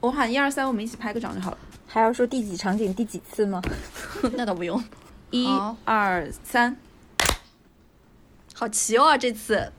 我喊一二三，我们一起拍个掌就好了。还要说第几场景第几次吗？那倒不用。一二三，好齐哦，这次。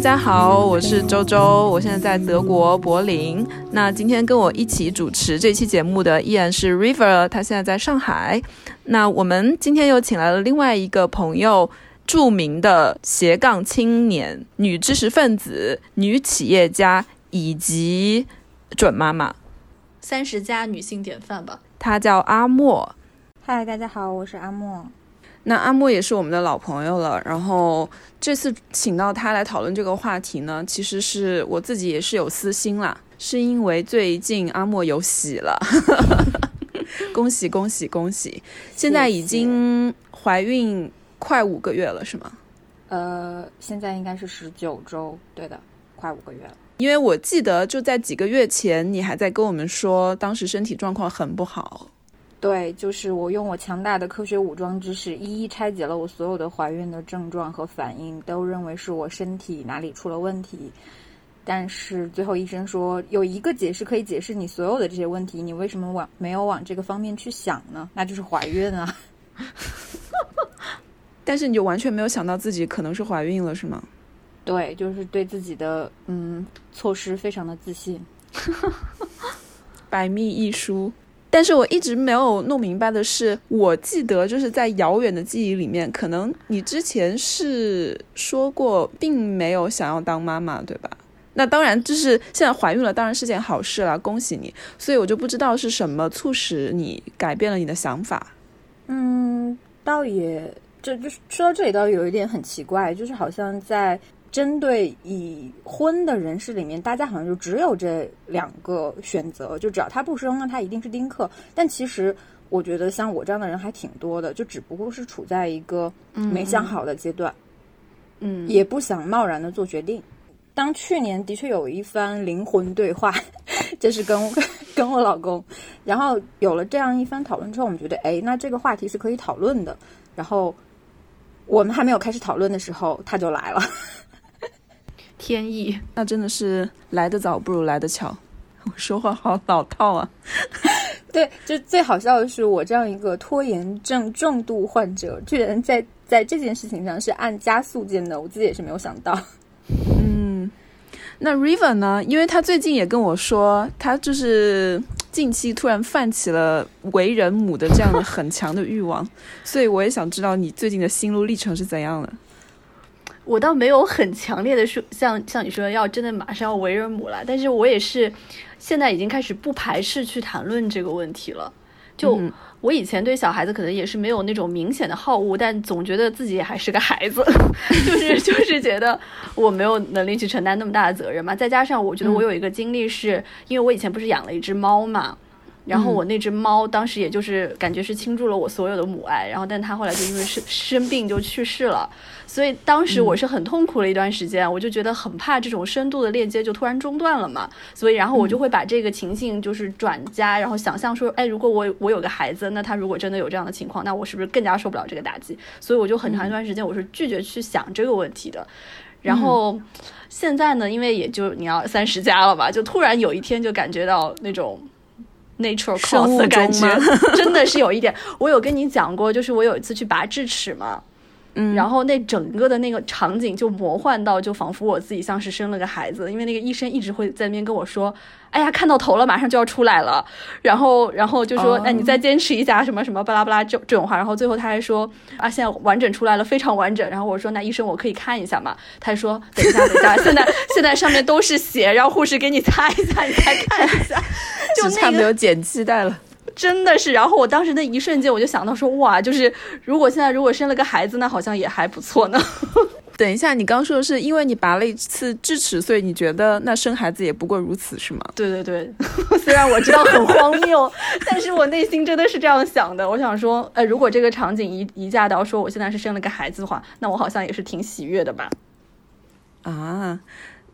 家好，我是周周，我现在在德国柏林。那今天跟我一起主持这期节目的依然是 River，他现在在上海。那我们今天又请来了另外一个朋友，著名的斜杠青年、女知识分子、女企业家以及准妈妈，三十加女性典范吧。她叫阿莫。嗨，大家好，我是阿莫。那阿莫也是我们的老朋友了，然后这次请到他来讨论这个话题呢，其实是我自己也是有私心啦，是因为最近阿莫有喜了，恭喜恭喜恭喜！现在已经怀孕快五个月了，是吗？呃，现在应该是十九周，对的，快五个月了。因为我记得就在几个月前，你还在跟我们说，当时身体状况很不好。对，就是我用我强大的科学武装知识，一一拆解了我所有的怀孕的症状和反应，都认为是我身体哪里出了问题。但是最后医生说，有一个解释可以解释你所有的这些问题，你为什么往没有往这个方面去想呢？那就是怀孕啊。但是你就完全没有想到自己可能是怀孕了，是吗？对，就是对自己的嗯措施非常的自信。百密一疏。但是我一直没有弄明白的是，我记得就是在遥远的记忆里面，可能你之前是说过，并没有想要当妈妈，对吧？那当然，就是现在怀孕了，当然是件好事了，恭喜你。所以我就不知道是什么促使你改变了你的想法。嗯，倒也，这就是说到这里，倒有一点很奇怪，就是好像在。针对已婚的人士里面，大家好像就只有这两个选择，就只要他不生，那他一定是丁克。但其实我觉得像我这样的人还挺多的，就只不过是处在一个没想好的阶段，嗯，也不想贸然的做决定。当去年的确有一番灵魂对话，就是跟 跟我老公，然后有了这样一番讨论之后，我们觉得，哎，那这个话题是可以讨论的。然后我们还没有开始讨论的时候，他就来了。天意，那真的是来得早不如来得巧。我说话好老套啊。对，就最好笑的是，我这样一个拖延症重度患者，居然在在这件事情上是按加速键的，我自己也是没有想到。嗯，那 River 呢？因为他最近也跟我说，他就是近期突然泛起了为人母的这样的很强的欲望，所以我也想知道你最近的心路历程是怎样的。我倒没有很强烈的说，像像你说要真的马上要为人母了，但是我也是现在已经开始不排斥去谈论这个问题了。就我以前对小孩子可能也是没有那种明显的好恶，但总觉得自己还是个孩子，就是就是觉得我没有能力去承担那么大的责任嘛。再加上我觉得我有一个经历，是因为我以前不是养了一只猫嘛。然后我那只猫当时也就是感觉是倾注了我所有的母爱，然后但它后来就因为生生病就去世了，所以当时我是很痛苦了一段时间，我就觉得很怕这种深度的链接就突然中断了嘛，所以然后我就会把这个情境就是转加，然后想象说，哎，如果我我有个孩子，那他如果真的有这样的情况，那我是不是更加受不了这个打击？所以我就很长一段时间我是拒绝去想这个问题的。然后现在呢，因为也就你要三十加了吧，就突然有一天就感觉到那种。Nature cause 的感觉，真的是有一点。我有跟你讲过，就是我有一次去拔智齿嘛，嗯，然后那整个的那个场景就魔幻到，就仿佛我自己像是生了个孩子，因为那个医生一直会在那边跟我说。哎呀，看到头了，马上就要出来了，然后，然后就说，哎，你再坚持一下，什么什么巴拉巴拉这这种话，然后最后他还说，啊，现在完整出来了，非常完整。然后我说，那医生我可以看一下吗？他说，等一下，等一下，现 在现在上面都是血，让护士给你擦一擦，你再看一下，就差没有剪脐带了，真的是。然后我当时那一瞬间，我就想到说，哇，就是如果现在如果生了个孩子，那好像也还不错呢。等一下，你刚说的是因为你拔了一次智齿，所以你觉得那生孩子也不过如此，是吗？对对对，虽然我知道很荒谬，但是我内心真的是这样想的。我想说，呃，如果这个场景移移嫁到说我现在是生了个孩子的话，那我好像也是挺喜悦的吧？啊，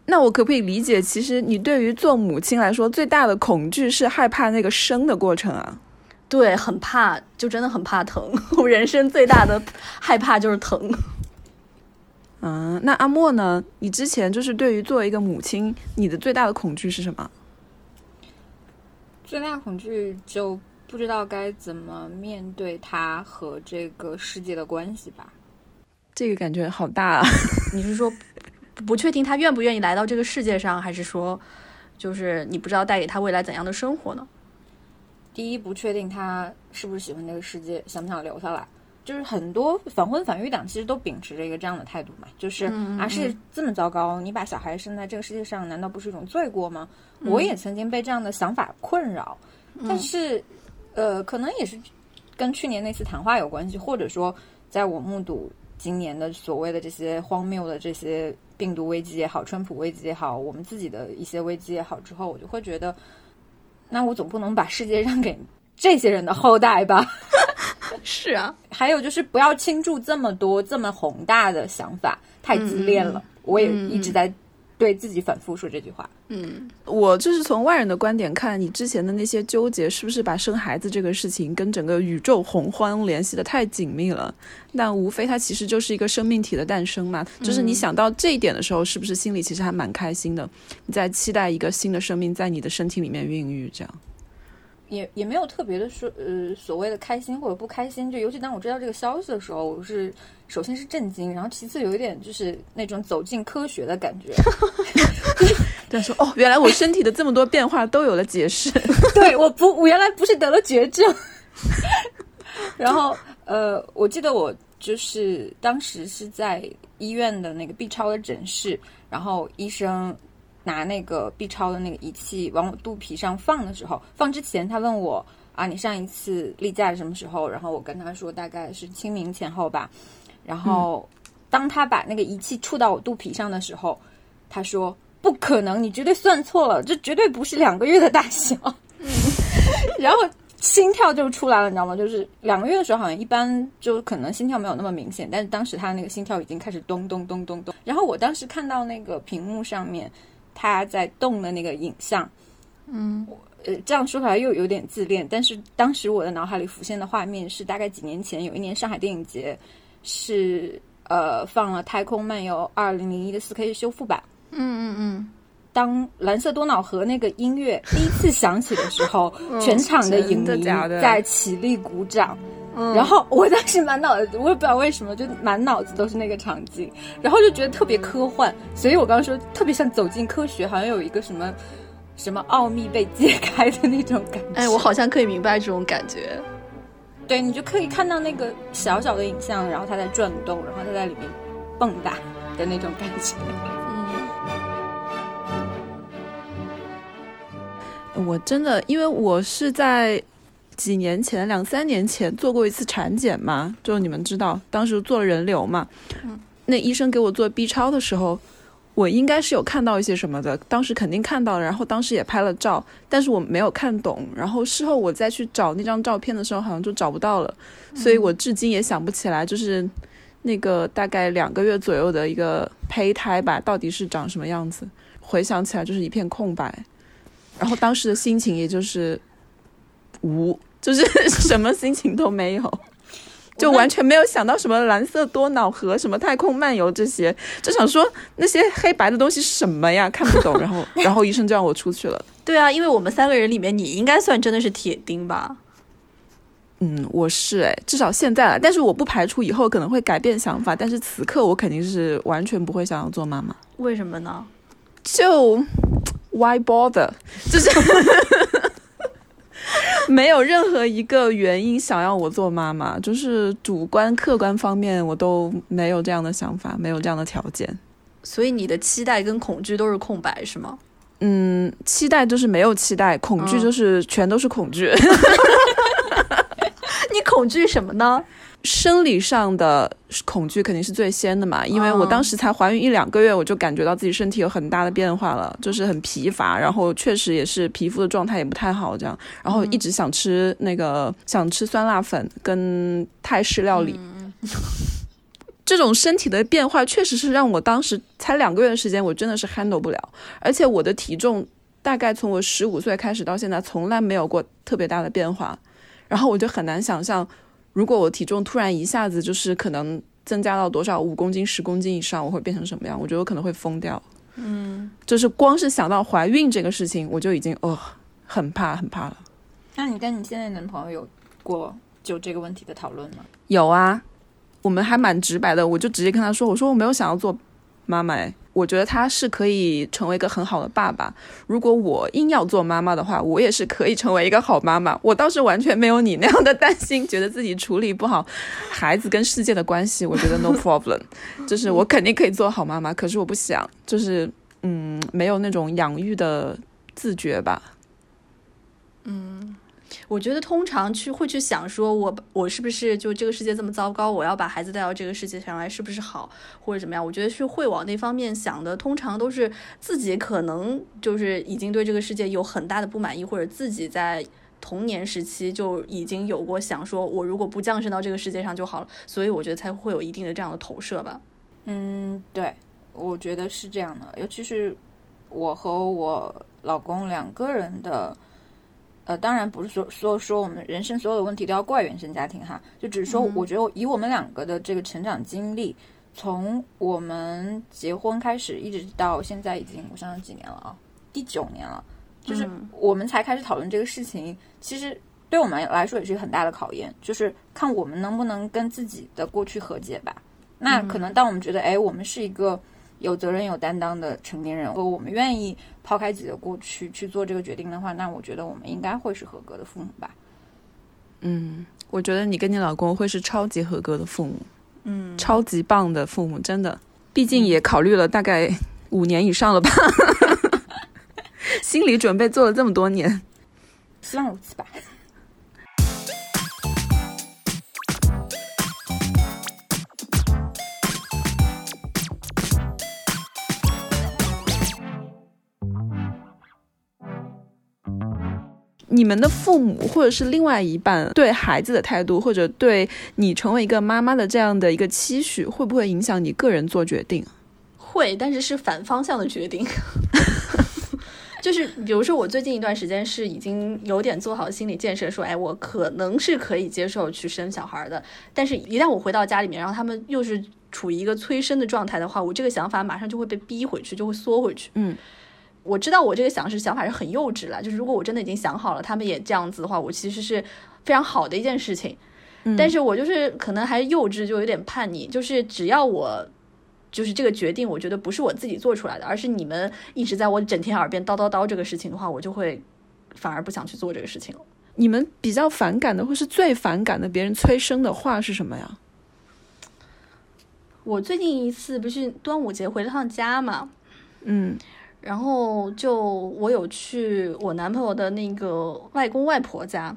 那我可不可以理解，其实你对于做母亲来说，最大的恐惧是害怕那个生的过程啊？对，很怕，就真的很怕疼。我人生最大的害怕就是疼。嗯，那阿莫呢？你之前就是对于作为一个母亲，你的最大的恐惧是什么？最大的恐惧就不知道该怎么面对他和这个世界的关系吧。这个感觉好大啊！你是说不确定他愿不愿意来到这个世界上，还是说就是你不知道带给他未来怎样的生活呢？第一，不确定他是不是喜欢这个世界，想不想留下来。就是很多反婚反育党其实都秉持着一个这样的态度嘛，就是啊是这么糟糕，你把小孩生在这个世界上，难道不是一种罪过吗？我也曾经被这样的想法困扰，但是呃，可能也是跟去年那次谈话有关系，或者说在我目睹今年的所谓的这些荒谬的这些病毒危机也好，川普危机也好，我们自己的一些危机也好之后，我就会觉得，那我总不能把世界让给这些人的后代吧。是啊，还有就是不要倾注这么多这么宏大的想法，太自恋了。我也一直在对自己反复说这句话。嗯，我就是从外人的观点看，你之前的那些纠结，是不是把生孩子这个事情跟整个宇宙洪荒联系的太紧密了？但无非它其实就是一个生命体的诞生嘛。就是你想到这一点的时候，是不是心里其实还蛮开心的？你在期待一个新的生命在你的身体里面孕育，这样。也也没有特别的说，呃，所谓的开心或者不开心，就尤其当我知道这个消息的时候，我是首先是震惊，然后其次有一点就是那种走进科学的感觉。对，说哦，原来我身体的这么多变化都有了解释。对，我不，我原来不是得了绝症。然后，呃，我记得我就是当时是在医院的那个 B 超的诊室，然后医生。拿那个 B 超的那个仪器往我肚皮上放的时候，放之前他问我啊，你上一次例假是什么时候？然后我跟他说大概是清明前后吧。然后当他把那个仪器触到我肚皮上的时候，他说不可能，你绝对算错了，这绝对不是两个月的大小。嗯 然后心跳就出来了，你知道吗？就是两个月的时候好像一般就可能心跳没有那么明显，但是当时他那个心跳已经开始咚咚咚咚咚。然后我当时看到那个屏幕上面。他在动的那个影像，嗯，呃，这样说出来又有点自恋，但是当时我的脑海里浮现的画面是，大概几年前有一年上海电影节，是呃放了《太空漫游二零零一》的四 K 修复版，嗯嗯嗯，当蓝色多瑙河那个音乐第一次响起的时候，全场的影迷在起立鼓掌。然后我当时满脑子，我也不知道为什么，就满脑子都是那个场景，然后就觉得特别科幻，所以我刚刚说特别像走进科学，好像有一个什么什么奥秘被揭开的那种感觉。哎，我好像可以明白这种感觉。对你就可以看到那个小小的影像，然后它在转动，然后它在里面蹦跶的那种感觉。嗯，我真的，因为我是在。几年前，两三年前做过一次产检嘛，就你们知道，当时做了人流嘛。嗯。那医生给我做 B 超的时候，我应该是有看到一些什么的，当时肯定看到了，然后当时也拍了照，但是我没有看懂。然后事后我再去找那张照片的时候，好像就找不到了，所以我至今也想不起来，就是那个大概两个月左右的一个胚胎吧，到底是长什么样子？回想起来就是一片空白，然后当时的心情也就是无。就是 什么心情都没有，就完全没有想到什么蓝色多瑙河、什么太空漫游这些，就想说那些黑白的东西是什么呀？看不懂。然后，然后医生就让我出去了。对啊，因为我们三个人里面，你应该算真的是铁钉吧？嗯，我是哎，至少现在了。但是我不排除以后可能会改变想法。但是此刻我肯定是完全不会想要做妈妈。为什么呢？就 Why bother？就是。没有任何一个原因想要我做妈妈，就是主观客观方面我都没有这样的想法，没有这样的条件。所以你的期待跟恐惧都是空白，是吗？嗯，期待就是没有期待，恐惧就是全都是恐惧。你恐惧什么呢？生理上的恐惧肯定是最先的嘛，因为我当时才怀孕一两个月，我就感觉到自己身体有很大的变化了，就是很疲乏，然后确实也是皮肤的状态也不太好，这样，然后一直想吃那个想吃酸辣粉跟泰式料理，这种身体的变化确实是让我当时才两个月的时间，我真的是 handle 不了，而且我的体重大概从我十五岁开始到现在从来没有过特别大的变化，然后我就很难想象。如果我体重突然一下子就是可能增加到多少五公斤、十公斤以上，我会变成什么样？我觉得我可能会疯掉。嗯，就是光是想到怀孕这个事情，我就已经哦很怕很怕了。那你跟你现在男朋友有过就这个问题的讨论吗？有啊，我们还蛮直白的，我就直接跟他说：“我说我没有想要做妈妈。”我觉得他是可以成为一个很好的爸爸。如果我硬要做妈妈的话，我也是可以成为一个好妈妈。我倒是完全没有你那样的担心，觉得自己处理不好孩子跟世界的关系。我觉得 no problem，就是我肯定可以做好妈妈。可是我不想，就是嗯，没有那种养育的自觉吧。嗯。我觉得通常去会去想说，我我是不是就这个世界这么糟糕，我要把孩子带到这个世界上来，是不是好或者怎么样？我觉得是会往那方面想的。通常都是自己可能就是已经对这个世界有很大的不满意，或者自己在童年时期就已经有过想说，我如果不降生到这个世界上就好了。所以我觉得才会有一定的这样的投射吧。嗯，对，我觉得是这样的。尤其是我和我老公两个人的。呃，当然不是说说说我们人生所有的问题都要怪原生家庭哈，就只是说，我觉得以我们两个的这个成长经历，从我们结婚开始一直到现在，已经我想想几年了啊，第九年了，就是我们才开始讨论这个事情。其实对我们来说也是一个很大的考验，就是看我们能不能跟自己的过去和解吧。那可能当我们觉得，哎，我们是一个。有责任、有担当的成年人，和我们愿意抛开自己的过去去做这个决定的话，那我觉得我们应该会是合格的父母吧。嗯，我觉得你跟你老公会是超级合格的父母，嗯，超级棒的父母，真的。毕竟也考虑了大概五年以上了吧，心理准备做了这么多年，希望如此吧。你们的父母或者是另外一半对孩子的态度，或者对你成为一个妈妈的这样的一个期许，会不会影响你个人做决定？会，但是是反方向的决定。就是比如说，我最近一段时间是已经有点做好心理建设，说，哎，我可能是可以接受去生小孩的。但是，一旦我回到家里面，然后他们又是处于一个催生的状态的话，我这个想法马上就会被逼回去，就会缩回去。嗯。我知道我这个想是想法是很幼稚了，就是如果我真的已经想好了，他们也这样子的话，我其实是非常好的一件事情。但是我就是可能还幼稚，就有点叛逆。就是只要我就是这个决定，我觉得不是我自己做出来的，而是你们一直在我整天耳边叨叨叨这个事情的话，我就会反而不想去做这个事情了。你们比较反感的，或是最反感的别人催生的话是什么呀？我最近一次不是端午节回了趟家嘛，嗯。然后就我有去我男朋友的那个外公外婆家，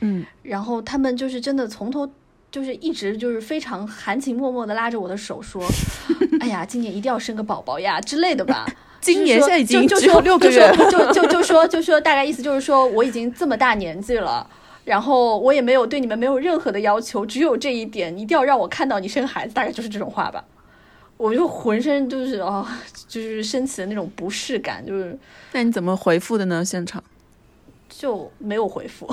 嗯，然后他们就是真的从头就是一直就是非常含情脉脉的拉着我的手说，哎呀，今年一定要生个宝宝呀之类的吧。今年现在已经只有六个月，就就就说就说大概意思就是说我已经这么大年纪了，然后我也没有对你们没有任何的要求，只有这一点，一定要让我看到你生孩子，大概就是这种话吧。我就浑身就是哦，就是升起的那种不适感，就是。那你怎么回复的呢？现场就没有回复。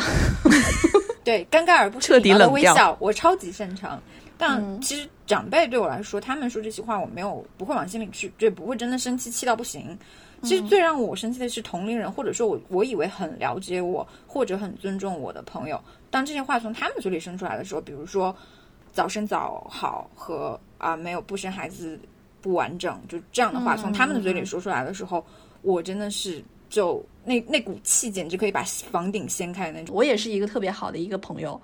对，尴尬而不彻底冷微笑，我超级擅长。但其实长辈对我来说，他们说这些话，我没有不会往心里去，就不会真的生气，气到不行。其实最让我生气的是同龄人，或者说我我以为很了解我或者很尊重我的朋友，当这些话从他们嘴里生出来的时候，比如说早生早好和。啊，没有不生孩子不完整，就这样的话从他们的嘴里说出来的时候，我真的是就那那股气简直可以把房顶掀开那种。我也是一个特别好的一个朋友，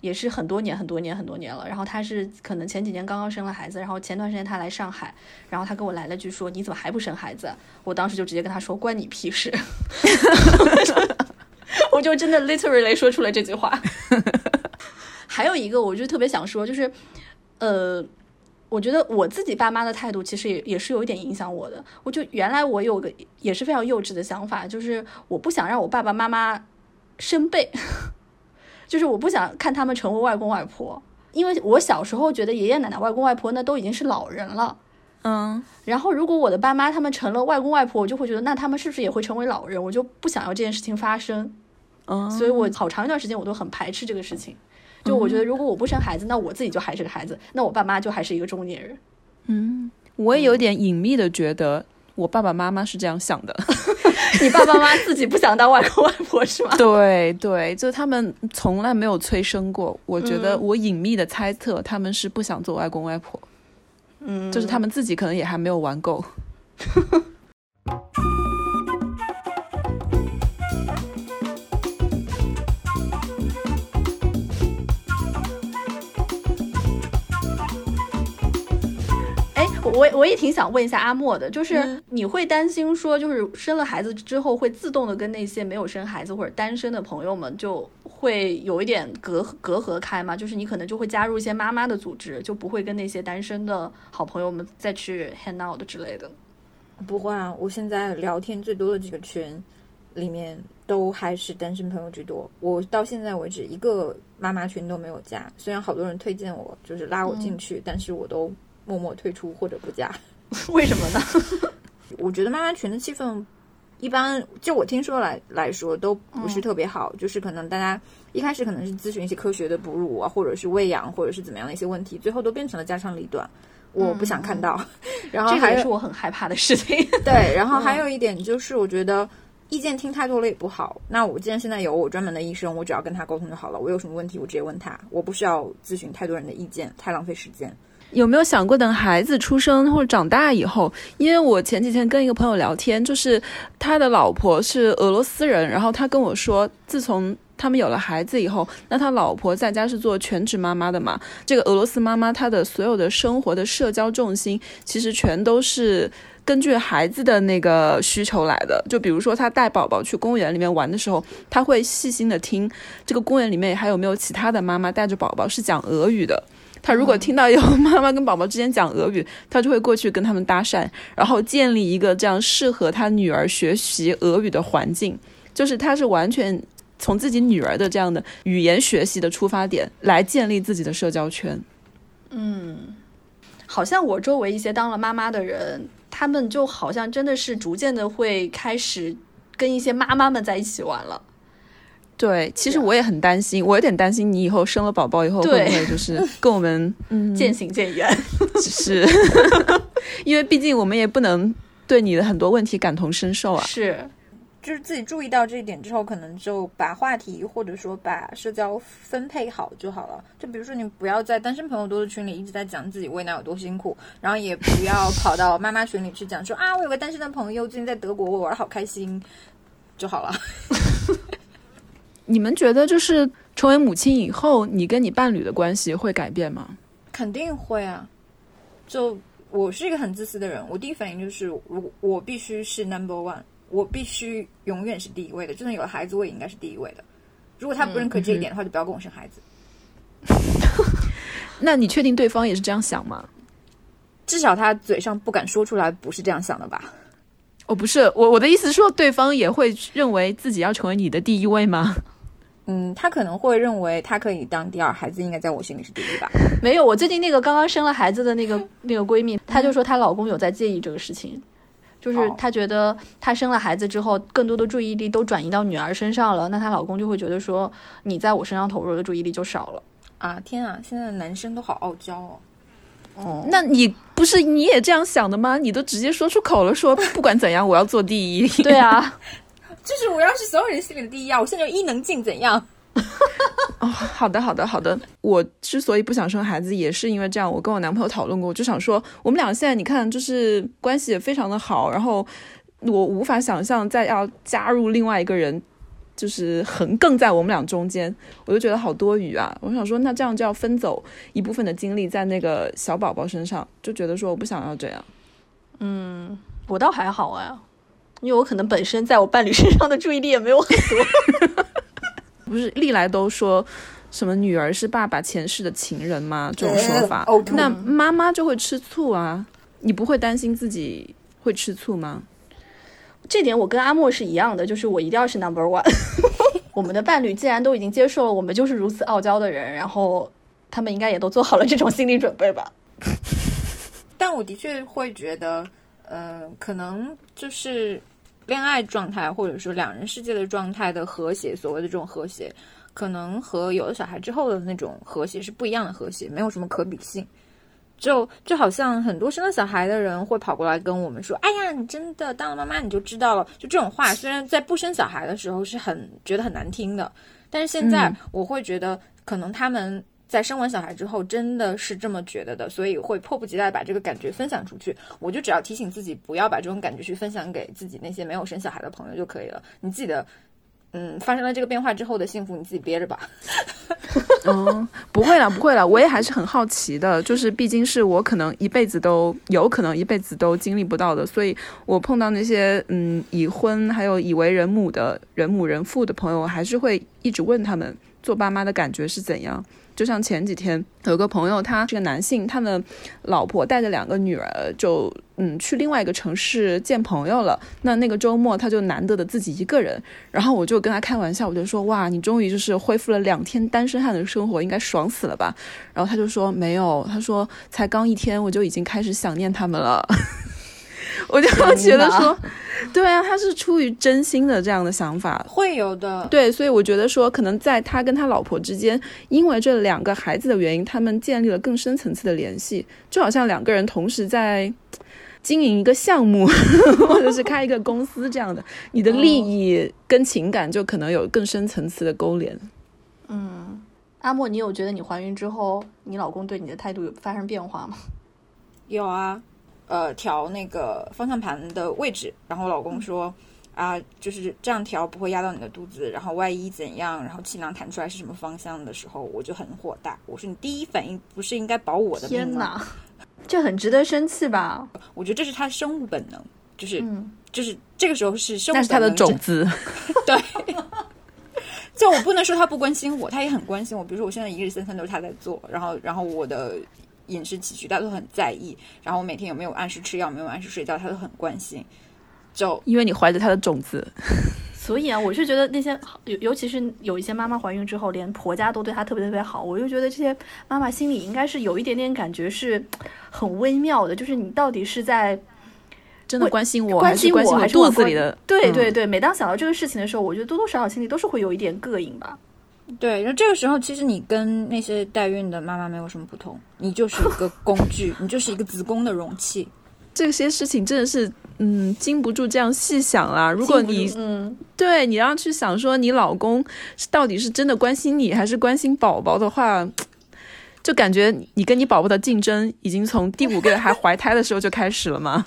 也是很多年很多年很多年了。然后他是可能前几年刚刚生了孩子，然后前段时间他来上海，然后他跟我来了句说：“你怎么还不生孩子？”我当时就直接跟他说：“关你屁事！” 我就真的 literally 说出了这句话。还有一个，我就特别想说，就是呃。我觉得我自己爸妈的态度其实也也是有一点影响我的。我就原来我有个也是非常幼稚的想法，就是我不想让我爸爸妈妈生辈，就是我不想看他们成为外公外婆，因为我小时候觉得爷爷奶奶、外公外婆那都已经是老人了，嗯。然后如果我的爸妈他们成了外公外婆，我就会觉得那他们是不是也会成为老人？我就不想要这件事情发生，嗯。所以我好长一段时间我都很排斥这个事情。就我觉得，如果我不生孩子，那我自己就还是个孩子，那我爸妈就还是一个中年人。嗯，我也有点隐秘的觉得，我爸爸妈妈是这样想的。你爸爸妈妈自己不想当外公外婆是吗？对对，就他们从来没有催生过。我觉得我隐秘的猜测，他们是不想做外公外婆。嗯，就是他们自己可能也还没有玩够。我我也挺想问一下阿莫的，就是你会担心说，就是生了孩子之后会自动的跟那些没有生孩子或者单身的朋友们就会有一点隔隔阂开吗？就是你可能就会加入一些妈妈的组织，就不会跟那些单身的好朋友们再去 hang out 之类的。不会啊，我现在聊天最多的几个群里面都还是单身朋友居多。我到现在为止一个妈妈群都没有加，虽然好多人推荐我，就是拉我进去，但是我都。默默退出或者不加，为什么呢？我觉得妈妈群的气氛一般，就我听说来来说都不是特别好。就是可能大家一开始可能是咨询一些科学的哺乳啊，或者是喂养，或者是怎么样的一些问题，最后都变成了家长里短。我不想看到。然后还是我很害怕的事情。对，然后还有一点就是，我觉得意见听太多了也不好。那我既然现在有我专门的医生，我只要跟他沟通就好了。我有什么问题，我直接问他，我不需要咨询太多人的意见，太浪费时间。有没有想过等孩子出生或者长大以后？因为我前几天跟一个朋友聊天，就是他的老婆是俄罗斯人，然后他跟我说，自从他们有了孩子以后，那他老婆在家是做全职妈妈的嘛？这个俄罗斯妈妈她的所有的生活的社交重心，其实全都是根据孩子的那个需求来的。就比如说，他带宝宝去公园里面玩的时候，他会细心的听这个公园里面还有没有其他的妈妈带着宝宝是讲俄语的。他如果听到有妈妈跟宝宝之间讲俄语，他就会过去跟他们搭讪，然后建立一个这样适合他女儿学习俄语的环境。就是他是完全从自己女儿的这样的语言学习的出发点来建立自己的社交圈。嗯，好像我周围一些当了妈妈的人，他们就好像真的是逐渐的会开始跟一些妈妈们在一起玩了。对，其实我也很担心，我有点担心你以后生了宝宝以后会不会就是跟我们 渐行渐远。是，因为毕竟我们也不能对你的很多问题感同身受啊。是，就是自己注意到这一点之后，可能就把话题或者说把社交分配好就好了。就比如说，你不要在单身朋友多的群里一直在讲自己喂奶有多辛苦，然后也不要跑到妈妈群里去讲说啊，我有个单身的朋友最近在德国，我玩好开心就好了。你们觉得，就是成为母亲以后，你跟你伴侣的关系会改变吗？肯定会啊！就我是一个很自私的人，我第一反应就是，我我必须是 number one，我必须永远是第一位的。就算有了孩子，我也应该是第一位的。如果他不认可这一点的话，就不要跟我生孩子。那你确定对方也是这样想吗？至少他嘴上不敢说出来，不是这样想的吧？哦，不是，我我的意思是说，对方也会认为自己要成为你的第一位吗？嗯，他可能会认为他可以当第二，孩子应该在我心里是第一吧？没有，我最近那个刚刚生了孩子的那个那个闺蜜，她就说她老公有在介意这个事情，就是她觉得她生了孩子之后，更多的注意力都转移到女儿身上了，那她老公就会觉得说你在我身上投入的注意力就少了。啊，天啊，现在的男生都好傲娇哦。哦，那你不是你也这样想的吗？你都直接说出口了，说不管怎样我要做第一。对啊。就是我要是所有人心里的第一啊！我现在就伊能静怎样？哦，好的，好的，好的。我之所以不想生孩子，也是因为这样。我跟我男朋友讨论过，我就想说，我们俩现在你看，就是关系也非常的好，然后我无法想象再要加入另外一个人，就是横亘在我们俩中间，我就觉得好多余啊！我想说，那这样就要分走一部分的精力在那个小宝宝身上，就觉得说我不想要这样。嗯，我倒还好啊。因为我可能本身在我伴侣身上的注意力也没有很多，不是历来都说什么女儿是爸爸前世的情人吗？这种说法，那妈妈就会吃醋啊。你不会担心自己会吃醋吗？这点我跟阿莫是一样的，就是我一定要是 number one。我们的伴侣既然都已经接受了我们就是如此傲娇的人，然后他们应该也都做好了这种心理准备吧。但我的确会觉得，呃，可能就是恋爱状态或者说两人世界的状态的和谐，所谓的这种和谐，可能和有了小孩之后的那种和谐是不一样的和谐，没有什么可比性。就就好像很多生了小孩的人会跑过来跟我们说：“哎呀，你真的当了妈妈你就知道了。”就这种话，虽然在不生小孩的时候是很觉得很难听的，但是现在我会觉得，可能他们在生完小孩之后真的是这么觉得的，所以会迫不及待把这个感觉分享出去。我就只要提醒自己不要把这种感觉去分享给自己那些没有生小孩的朋友就可以了。你自己的。嗯，发生了这个变化之后的幸福，你自己憋着吧。嗯，不会了，不会了，我也还是很好奇的。就是毕竟是我可能一辈子都有可能一辈子都经历不到的，所以我碰到那些嗯已婚还有已为人母的人母人父的朋友，我还是会一直问他们做爸妈的感觉是怎样。就像前几天有个朋友，他是个男性，他的老婆带着两个女儿，就嗯去另外一个城市见朋友了。那那个周末他就难得的自己一个人，然后我就跟他开玩笑，我就说哇，你终于就是恢复了两天单身汉的生活，应该爽死了吧？然后他就说没有，他说才刚一天我就已经开始想念他们了。我就觉得说，对啊，他是出于真心的这样的想法，会有的。对，所以我觉得说，可能在他跟他老婆之间，因为这两个孩子的原因，他们建立了更深层次的联系，就好像两个人同时在经营一个项目，或者是开一个公司这样的，你的利益跟情感就可能有更深层次的勾连。嗯，阿莫，你有觉得你怀孕之后，你老公对你的态度有发生变化吗？有啊。呃，调那个方向盘的位置，然后我老公说，啊，就是这样调不会压到你的肚子，然后万一怎样，然后气囊弹出来是什么方向的时候，我就很火大。我说你第一反应不是应该保我的命吗？这很值得生气吧？我觉得这是他生物本能，就是就是这个时候是生物，那是他的种子。对，就我不能说他不关心我，他也很关心我。比如说我现在一日三餐都是他在做，然后然后我的。饮食起居，他都很在意。然后我每天有没有按时吃药，没有按时睡觉，他都很关心。就因为你怀着他的种子，所以啊，我是觉得那些尤尤其是有一些妈妈怀孕之后，连婆家都对她特别特别好。我就觉得这些妈妈心里应该是有一点点感觉，是很微妙的。就是你到底是在真的关心我，关心我，还是肚子里的？对对对，每当想到这个事情的时候，我觉得多多少少心里都是会有一点膈应吧。对，然后这个时候，其实你跟那些代孕的妈妈没有什么不同，你就是一个工具，你就是一个子宫的容器。这些事情真的是，嗯，经不住这样细想啦。如果你，嗯，对你要去想说，你老公到底是真的关心你，还是关心宝宝的话，就感觉你跟你宝宝的竞争已经从第五个月还怀胎的时候就开始了吗？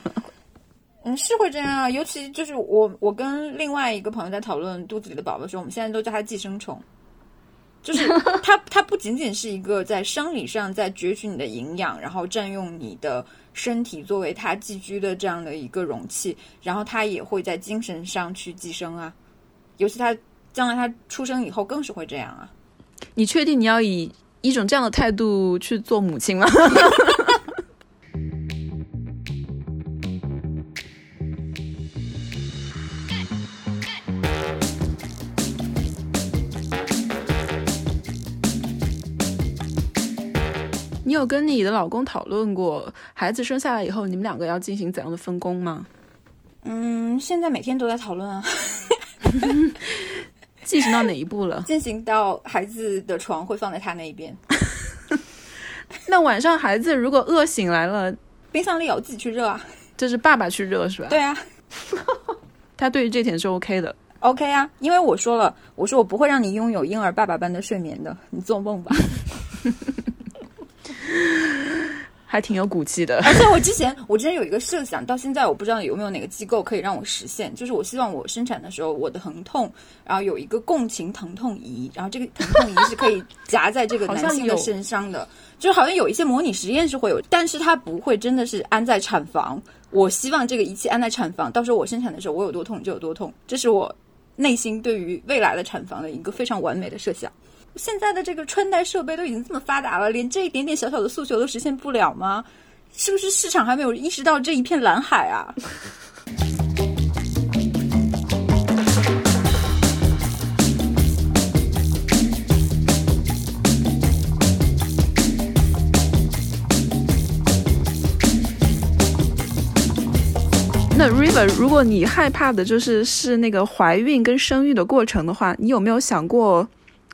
嗯，是会这样啊。尤其就是我，我跟另外一个朋友在讨论肚子里的宝宝的时候，我们现在都叫他寄生虫。就是它，它不仅仅是一个在生理上在攫取你的营养，然后占用你的身体作为它寄居的这样的一个容器，然后它也会在精神上去寄生啊。尤其他将来他出生以后更是会这样啊。你确定你要以一种这样的态度去做母亲吗？有跟你的老公讨论过孩子生下来以后，你们两个要进行怎样的分工吗？嗯，现在每天都在讨论啊。进行到哪一步了？进行到孩子的床会放在他那一边。那晚上孩子如果饿醒来了，冰箱里有，自己去热啊。这是爸爸去热是吧？对啊。他对于这点是 OK 的。OK 啊，因为我说了，我说我不会让你拥有婴儿爸爸般的睡眠的，你做梦吧。还挺有骨气的，而且我之前我之前有一个设想，到现在我不知道有没有哪个机构可以让我实现，就是我希望我生产的时候，我的疼痛，然后有一个共情疼痛仪，然后这个疼痛仪是可以夹在这个 男性的身上的，就是好像有一些模拟实验是会有，但是它不会真的是安在产房。我希望这个仪器安在产房，到时候我生产的时候我有多痛就有多痛，这是我内心对于未来的产房的一个非常完美的设想。现在的这个穿戴设备都已经这么发达了，连这一点点小小的诉求都实现不了吗？是不是市场还没有意识到这一片蓝海啊？那 River，如果你害怕的就是是那个怀孕跟生育的过程的话，你有没有想过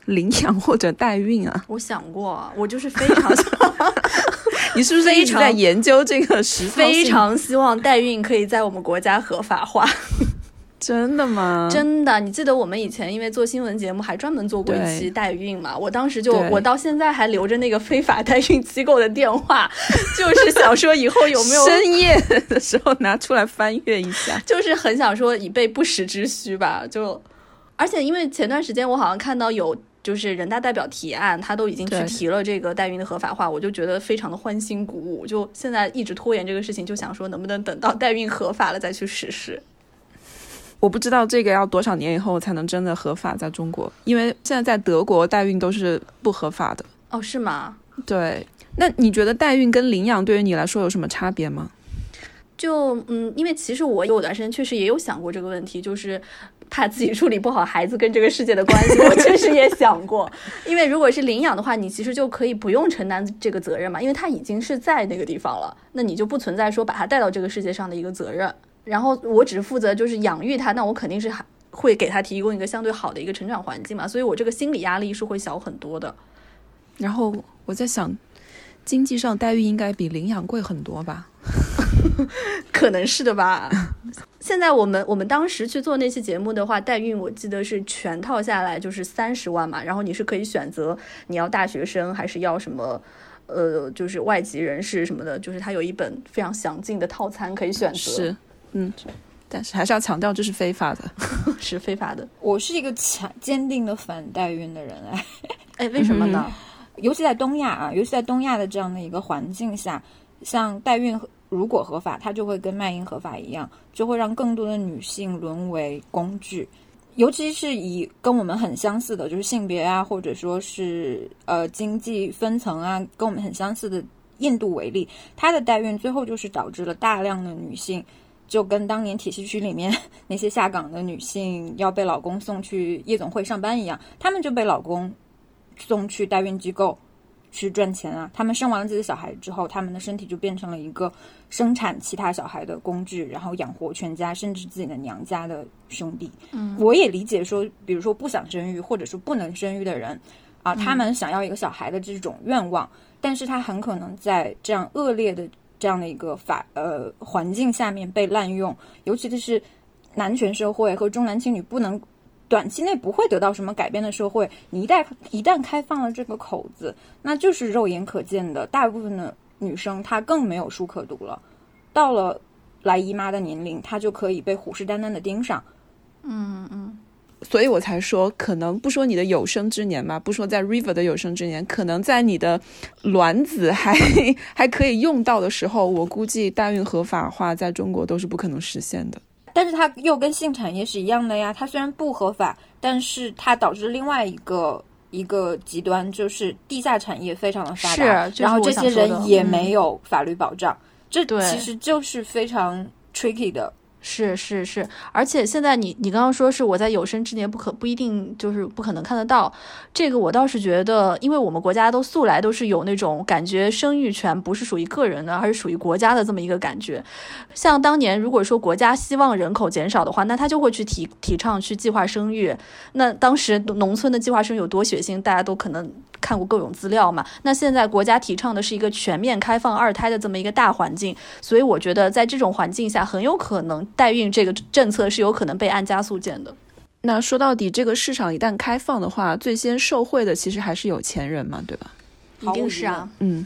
领养或者代孕啊？我想过，我就是非常想，你是不是一直在研究这个实操非常希望代孕可以在我们国家合法化。真的吗？真的，你记得我们以前因为做新闻节目还专门做过一期代孕嘛？我当时就，我到现在还留着那个非法代孕机构的电话，就是想说以后有没有深夜的时候拿出来翻阅一下，就是很想说以备不时之需吧。就，而且因为前段时间我好像看到有就是人大代表提案，他都已经去提了这个代孕的合法化，我就觉得非常的欢欣鼓舞。就现在一直拖延这个事情，就想说能不能等到代孕合法了再去实施。我不知道这个要多少年以后才能真的合法在中国，因为现在在德国代孕都是不合法的。哦，是吗？对。那你觉得代孕跟领养对于你来说有什么差别吗？就嗯，因为其实我有段时间确实也有想过这个问题，就是怕自己处理不好孩子跟这个世界的关系。我确实也想过，因为如果是领养的话，你其实就可以不用承担这个责任嘛，因为他已经是在那个地方了，那你就不存在说把他带到这个世界上的一个责任。然后我只负责就是养育他，那我肯定是还会给他提供一个相对好的一个成长环境嘛，所以我这个心理压力是会小很多的。然后我在想，经济上待遇应该比领养贵很多吧？可能是的吧。现在我们我们当时去做那期节目的话，代孕我记得是全套下来就是三十万嘛，然后你是可以选择你要大学生还是要什么。呃，就是外籍人士什么的，就是他有一本非常详尽的套餐可以选择。是。嗯，但是还是要强调，这是非法的，是非法的。我是一个强坚定的反代孕的人，哎，哎，为什么呢？尤其在东亚啊，尤其在东亚的这样的一个环境下，像代孕如果合法，它就会跟卖淫合法一样，就会让更多的女性沦为工具。尤其是以跟我们很相似的，就是性别啊，或者说是呃经济分层啊，跟我们很相似的印度为例，它的代孕最后就是导致了大量的女性。就跟当年铁西区里面那些下岗的女性要被老公送去夜总会上班一样，她们就被老公送去代孕机构去赚钱啊。她们生完了自己的小孩之后，她们的身体就变成了一个生产其他小孩的工具，然后养活全家，甚至自己的娘家的兄弟。嗯，我也理解说，比如说不想生育或者说不能生育的人啊，他们想要一个小孩的这种愿望，但是他很可能在这样恶劣的。这样的一个法呃环境下面被滥用，尤其是男权社会和重男轻女不能短期内不会得到什么改变的社会，你一旦一旦开放了这个口子，那就是肉眼可见的，大部分的女生她更没有书可读了，到了来姨妈的年龄，她就可以被虎视眈眈的盯上。嗯嗯。所以我才说，可能不说你的有生之年吧，不说在 River 的有生之年，可能在你的卵子还 还可以用到的时候，我估计代孕合法化在中国都是不可能实现的。但是它又跟性产业是一样的呀，它虽然不合法，但是它导致另外一个一个极端，就是地下产业非常的发达，然后这些人也没有法律保障，这其实就是非常 tricky 的。是是是，而且现在你你刚刚说是我在有生之年不可不一定就是不可能看得到，这个我倒是觉得，因为我们国家都素来都是有那种感觉，生育权不是属于个人的，而是属于国家的这么一个感觉。像当年如果说国家希望人口减少的话，那他就会去提提倡去计划生育。那当时农村的计划生育有多血腥，大家都可能。看过各种资料嘛？那现在国家提倡的是一个全面开放二胎的这么一个大环境，所以我觉得在这种环境下，很有可能代孕这个政策是有可能被按加速键的。那说到底，这个市场一旦开放的话，最先受惠的其实还是有钱人嘛，对吧？一定是啊。嗯，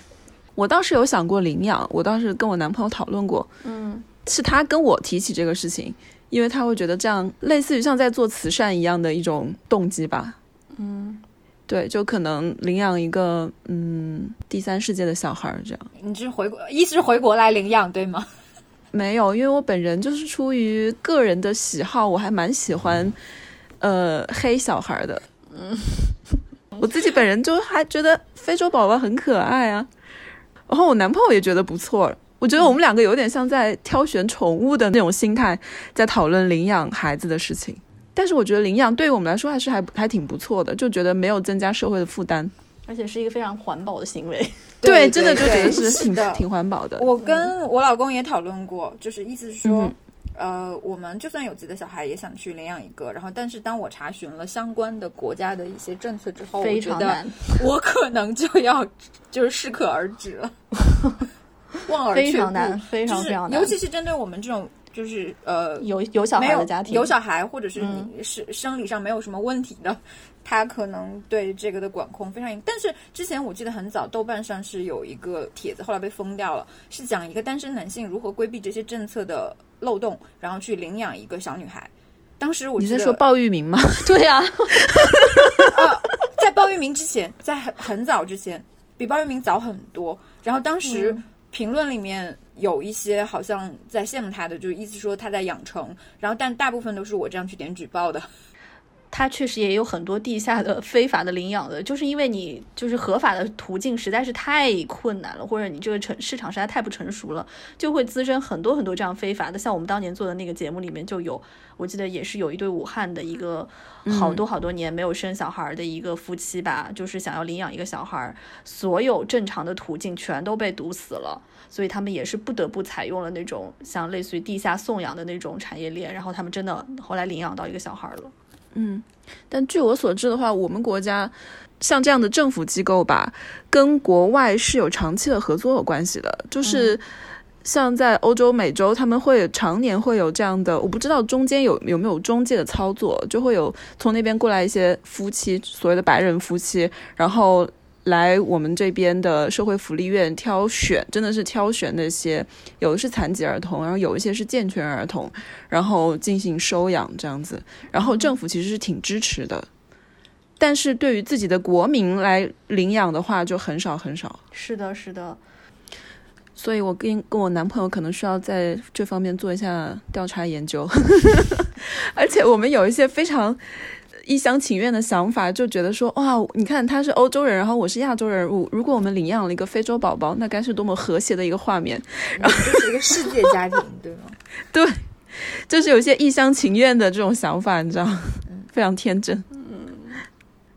我当时有想过领养，我当时跟我男朋友讨论过，嗯，是他跟我提起这个事情，因为他会觉得这样类似于像在做慈善一样的一种动机吧。嗯。对，就可能领养一个嗯第三世界的小孩儿这样。你是回国，意思是回国来领养对吗？没有，因为我本人就是出于个人的喜好，我还蛮喜欢呃黑小孩的。嗯，我自己本人就还觉得非洲宝宝很可爱啊，然后我男朋友也觉得不错。我觉得我们两个有点像在挑选宠物的那种心态，在讨论领养孩子的事情。但是我觉得领养对于我们来说还是还还挺不错的，就觉得没有增加社会的负担，而且是一个非常环保的行为。对，真的就觉得是挺的，挺环保的。我跟我老公也讨论过，就是意思是说，呃，我们就算有自己的小孩，也想去领养一个。然后，但是当我查询了相关的国家的一些政策之后，我觉得我可能就要就是适可而止了。望而非常难，非常非常难，尤其是针对我们这种就是呃有有小孩的家庭，有小孩或者是你是生理上没有什么问题的，他可能对这个的管控非常严。但是之前我记得很早，豆瓣上是有一个帖子，后来被封掉了，是讲一个单身男性如何规避这些政策的漏洞，然后去领养一个小女孩。当时我你在说鲍玉明吗？对呀，在鲍玉明之前，在很很早之前，比鲍玉明早很多。然后当时。评论里面有一些好像在羡慕他的，就是意思说他在养成，然后但大部分都是我这样去点举报的。他确实也有很多地下的非法的领养的，就是因为你就是合法的途径实在是太困难了，或者你这个成市场实在太不成熟了，就会滋生很多很多这样非法的。像我们当年做的那个节目里面就有，我记得也是有一对武汉的一个好多好多年没有生小孩的一个夫妻吧，就是想要领养一个小孩，所有正常的途径全都被堵死了，所以他们也是不得不采用了那种像类似于地下送养的那种产业链，然后他们真的后来领养到一个小孩了。嗯，但据我所知的话，我们国家像这样的政府机构吧，跟国外是有长期的合作有关系的。就是像在欧洲、美洲，他们会常年会有这样的，我不知道中间有有没有中介的操作，就会有从那边过来一些夫妻，所谓的白人夫妻，然后。来我们这边的社会福利院挑选，真的是挑选那些有的是残疾儿童，然后有一些是健全儿童，然后进行收养这样子。然后政府其实是挺支持的，但是对于自己的国民来领养的话，就很少很少。是的，是的。所以我跟跟我男朋友可能需要在这方面做一下调查研究，而且我们有一些非常。一厢情愿的想法，就觉得说哇，你看他是欧洲人，然后我是亚洲人，如如果我们领养了一个非洲宝宝，那该是多么和谐的一个画面。然后就是一个世界家庭，对吗？对，就是有些一厢情愿的这种想法，你知道，非常天真。嗯，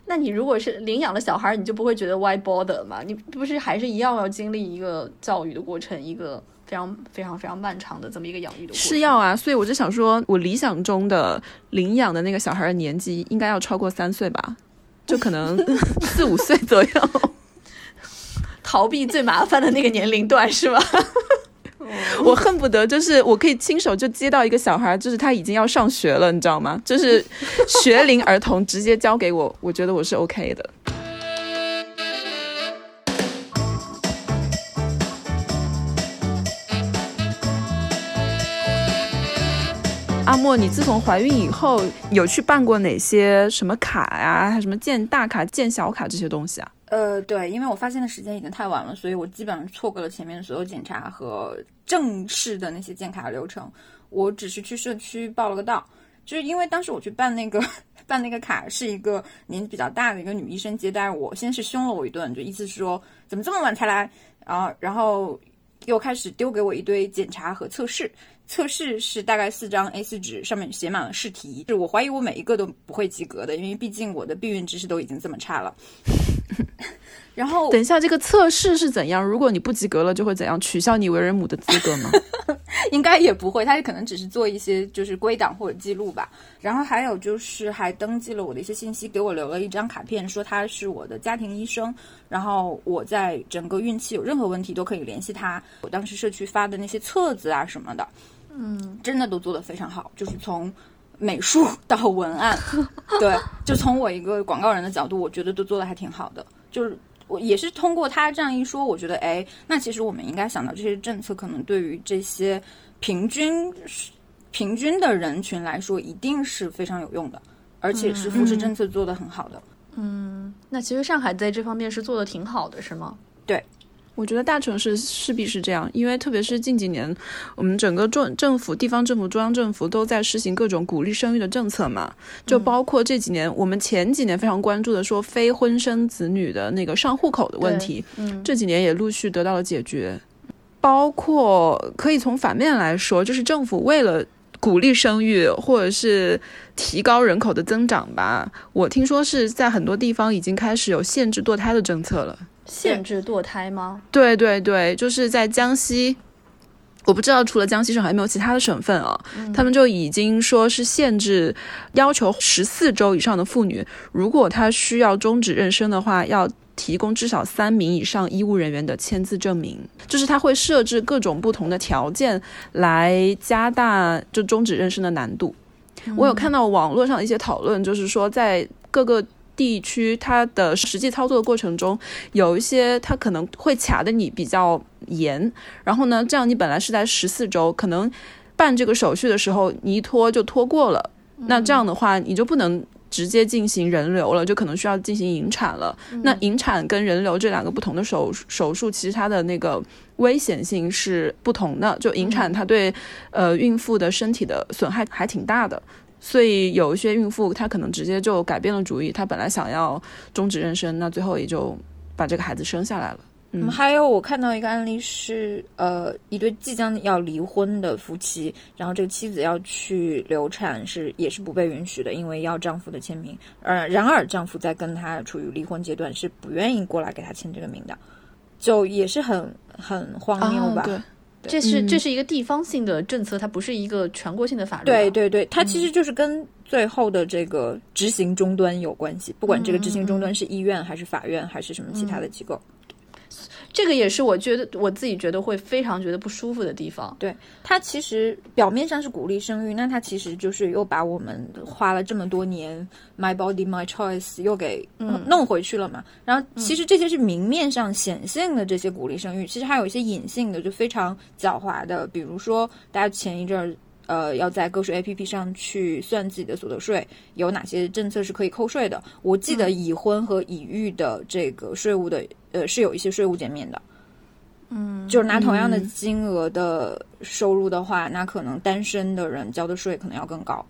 那你如果是领养了小孩，你就不会觉得 why bother 吗？你不是还是一样要经历一个教育的过程，一个。非常非常非常漫长的这么一个养育的过程是要啊，所以我就想说，我理想中的领养的那个小孩的年纪应该要超过三岁吧，就可能 四五岁左右，逃避最麻烦的那个年龄段是吧？我恨不得就是我可以亲手就接到一个小孩，就是他已经要上学了，你知道吗？就是学龄儿童直接交给我，我觉得我是 OK 的。阿莫，你自从怀孕以后有去办过哪些什么卡呀？还什么建大卡、建小卡这些东西啊？呃，对，因为我发现的时间已经太晚了，所以我基本上错过了前面所有检查和正式的那些建卡流程。我只是去社区报了个到，就是因为当时我去办那个 办那个卡，是一个年纪比较大的一个女医生接待我，先是凶了我一顿，就意思是说怎么这么晚才来啊，然后又开始丢给我一堆检查和测试。测试是大概四张 A 四纸，上面写满了试题，是我怀疑我每一个都不会及格的，因为毕竟我的避孕知识都已经这么差了。然后等一下，这个测试是怎样？如果你不及格了，就会怎样？取消你为人母的资格吗？应该也不会，他可能只是做一些就是归档或者记录吧。然后还有就是还登记了我的一些信息，给我留了一张卡片，说他是我的家庭医生。然后我在整个孕期有任何问题都可以联系他。我当时社区发的那些册子啊什么的。嗯，真的都做得非常好，就是从美术到文案，对，就从我一个广告人的角度，我觉得都做得还挺好的。就是我也是通过他这样一说，我觉得，哎，那其实我们应该想到这些政策，可能对于这些平均平均的人群来说，一定是非常有用的，而且是扶持政策做得很好的。嗯，那其实上海在这方面是做的挺好的，是吗？对。我觉得大城市势必是这样，因为特别是近几年，我们整个政政府、地方政府、中央政府都在实行各种鼓励生育的政策嘛，就包括这几年我们前几年非常关注的说非婚生子女的那个上户口的问题，嗯，这几年也陆续得到了解决。包括可以从反面来说，就是政府为了鼓励生育或者是提高人口的增长吧，我听说是在很多地方已经开始有限制堕胎的政策了。限制堕胎吗？对对对，就是在江西，我不知道除了江西省还有没有其他的省份啊，他们就已经说是限制，要求十四周以上的妇女，如果她需要终止妊娠的话，要提供至少三名以上医务人员的签字证明，就是他会设置各种不同的条件来加大就终止妊娠的难度。我有看到网络上一些讨论，就是说在各个。地区它的实际操作的过程中，有一些它可能会卡的你比较严，然后呢，这样你本来是在十四周，可能办这个手续的时候你一拖就拖过了，那这样的话你就不能直接进行人流了，就可能需要进行引产了。那引产跟人流这两个不同的手手术，其实它的那个危险性是不同的。就引产它对呃孕妇的身体的损害还挺大的。所以有一些孕妇，她可能直接就改变了主意，她本来想要终止妊娠，那最后也就把这个孩子生下来了。嗯，还有我看到一个案例是，呃，一对即将要离婚的夫妻，然后这个妻子要去流产，是也是不被允许的，因为要丈夫的签名。呃，然而丈夫在跟她处于离婚阶段，是不愿意过来给她签这个名的，就也是很很荒谬吧。对。这是这是一个地方性的政策，它不是一个全国性的法律。对对对，它其实就是跟最后的这个执行终端有关系，不管这个执行终端是医院还是法院还是什么其他的机构。这个也是我觉得我自己觉得会非常觉得不舒服的地方。对它其实表面上是鼓励生育，那它其实就是又把我们花了这么多年 “my body my choice” 又给弄回去了嘛。然后其实这些是明面上显性的这些鼓励生育，其实还有一些隐性的，就非常狡猾的。比如说，大家前一阵儿呃要在个税 APP 上去算自己的所得税，有哪些政策是可以扣税的？我记得已婚和已育的这个税务的。呃，是有一些税务减免的，嗯，就是拿同样的金额的收入的话，那可能单身的人交的税可能要更高。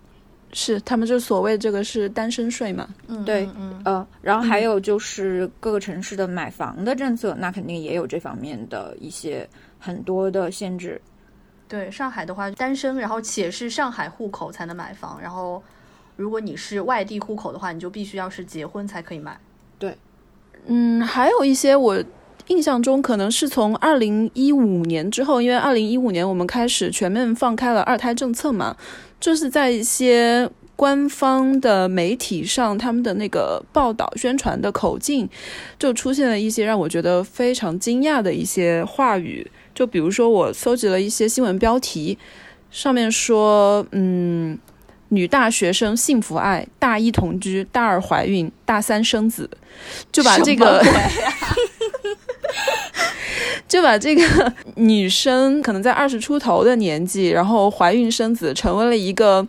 是，他们就所谓这个是单身税嘛？嗯，对，呃，然后还有就是各个城市的买房的政策，那肯定也有这方面的一些很多的限制。对，上海的话，单身然后且是上海户口才能买房，然后如果你是外地户口的话，你就必须要是结婚才可以买。对。嗯，还有一些我印象中可能是从二零一五年之后，因为二零一五年我们开始全面放开了二胎政策嘛，就是在一些官方的媒体上，他们的那个报道宣传的口径，就出现了一些让我觉得非常惊讶的一些话语。就比如说，我搜集了一些新闻标题，上面说，嗯。女大学生幸福爱，大一同居，大二怀孕，大三生子，就把这个，就把这个女生可能在二十出头的年纪，然后怀孕生子，成为了一个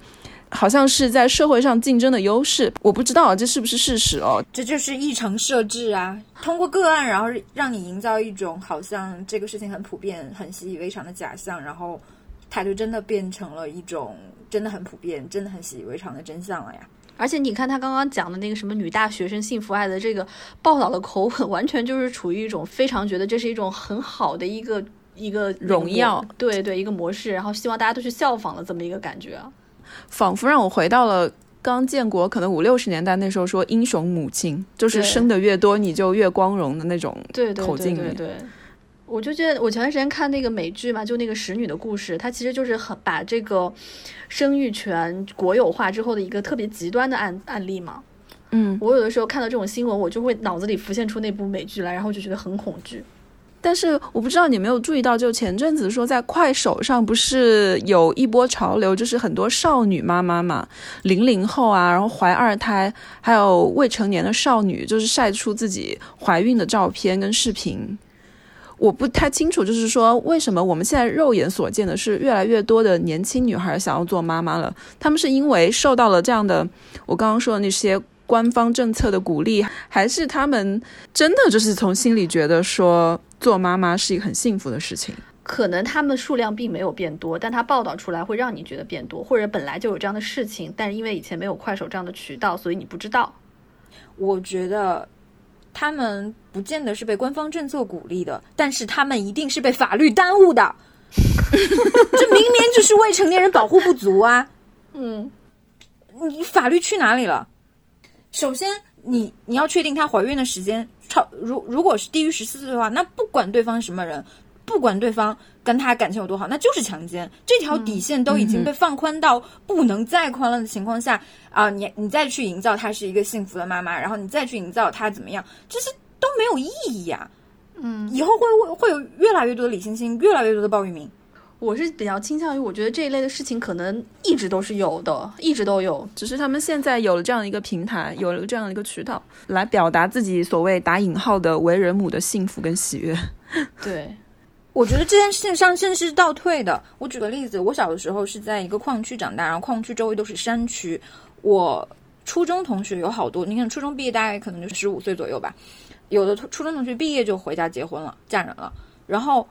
好像是在社会上竞争的优势。我不知道这是不是事实哦，这就是议程设置啊，通过个案，然后让你营造一种好像这个事情很普遍、很习以为常的假象，然后它就真的变成了一种。真的很普遍，真的很习以为常的真相了呀！而且你看他刚刚讲的那个什么女大学生幸福爱的这个报道的口吻，完全就是处于一种非常觉得这是一种很好的一个一个荣耀，对对，一个模式，然后希望大家都去效仿的这么一个感觉啊，仿佛让我回到了刚建国可能五六十年代那时候说英雄母亲，就是生的越多你就越光荣的那种口径里。对。我就觉得，我前段时间看那个美剧嘛，就那个《使女的故事》，它其实就是很把这个生育权国有化之后的一个特别极端的案案例嘛。嗯，我有的时候看到这种新闻，我就会脑子里浮现出那部美剧来，然后就觉得很恐惧。但是我不知道你没有注意到，就前阵子说在快手上不是有一波潮流，就是很多少女妈妈嘛，零零后啊，然后怀二胎，还有未成年的少女，就是晒出自己怀孕的照片跟视频。我不太清楚，就是说为什么我们现在肉眼所见的是越来越多的年轻女孩想要做妈妈了？他们是因为受到了这样的我刚刚说的那些官方政策的鼓励，还是他们真的就是从心里觉得说做妈妈是一个很幸福的事情。可能他们数量并没有变多，但他报道出来会让你觉得变多，或者本来就有这样的事情，但是因为以前没有快手这样的渠道，所以你不知道。我觉得他们不见得是被官方政策鼓励的，但是他们一定是被法律耽误的。这明明就是未成年人保护不足啊！嗯，你法律去哪里了？首先，你你要确定她怀孕的时间超，如如果是低于十四岁的话，那不管对方是什么人。不管对方跟他感情有多好，那就是强奸。这条底线都已经被放宽到不能再宽了的情况下啊，你你再去营造她是一个幸福的妈妈，然后你再去营造她怎么样，这些都没有意义呀。嗯，以后会会有越来越多的李星星，越来越多的鲍玉明。我是比较倾向于，我觉得这一类的事情可能一直都是有的，一直都有，只是他们现在有了这样一个平台，有了这样一个渠道，来表达自己所谓打引号的为人母的幸福跟喜悦。对。我觉得这件事情上甚至是倒退的。我举个例子，我小的时候是在一个矿区长大，然后矿区周围都是山区。我初中同学有好多，你看初中毕业大概可能就十五岁左右吧，有的初中同学毕业就回家结婚了，嫁人了。然后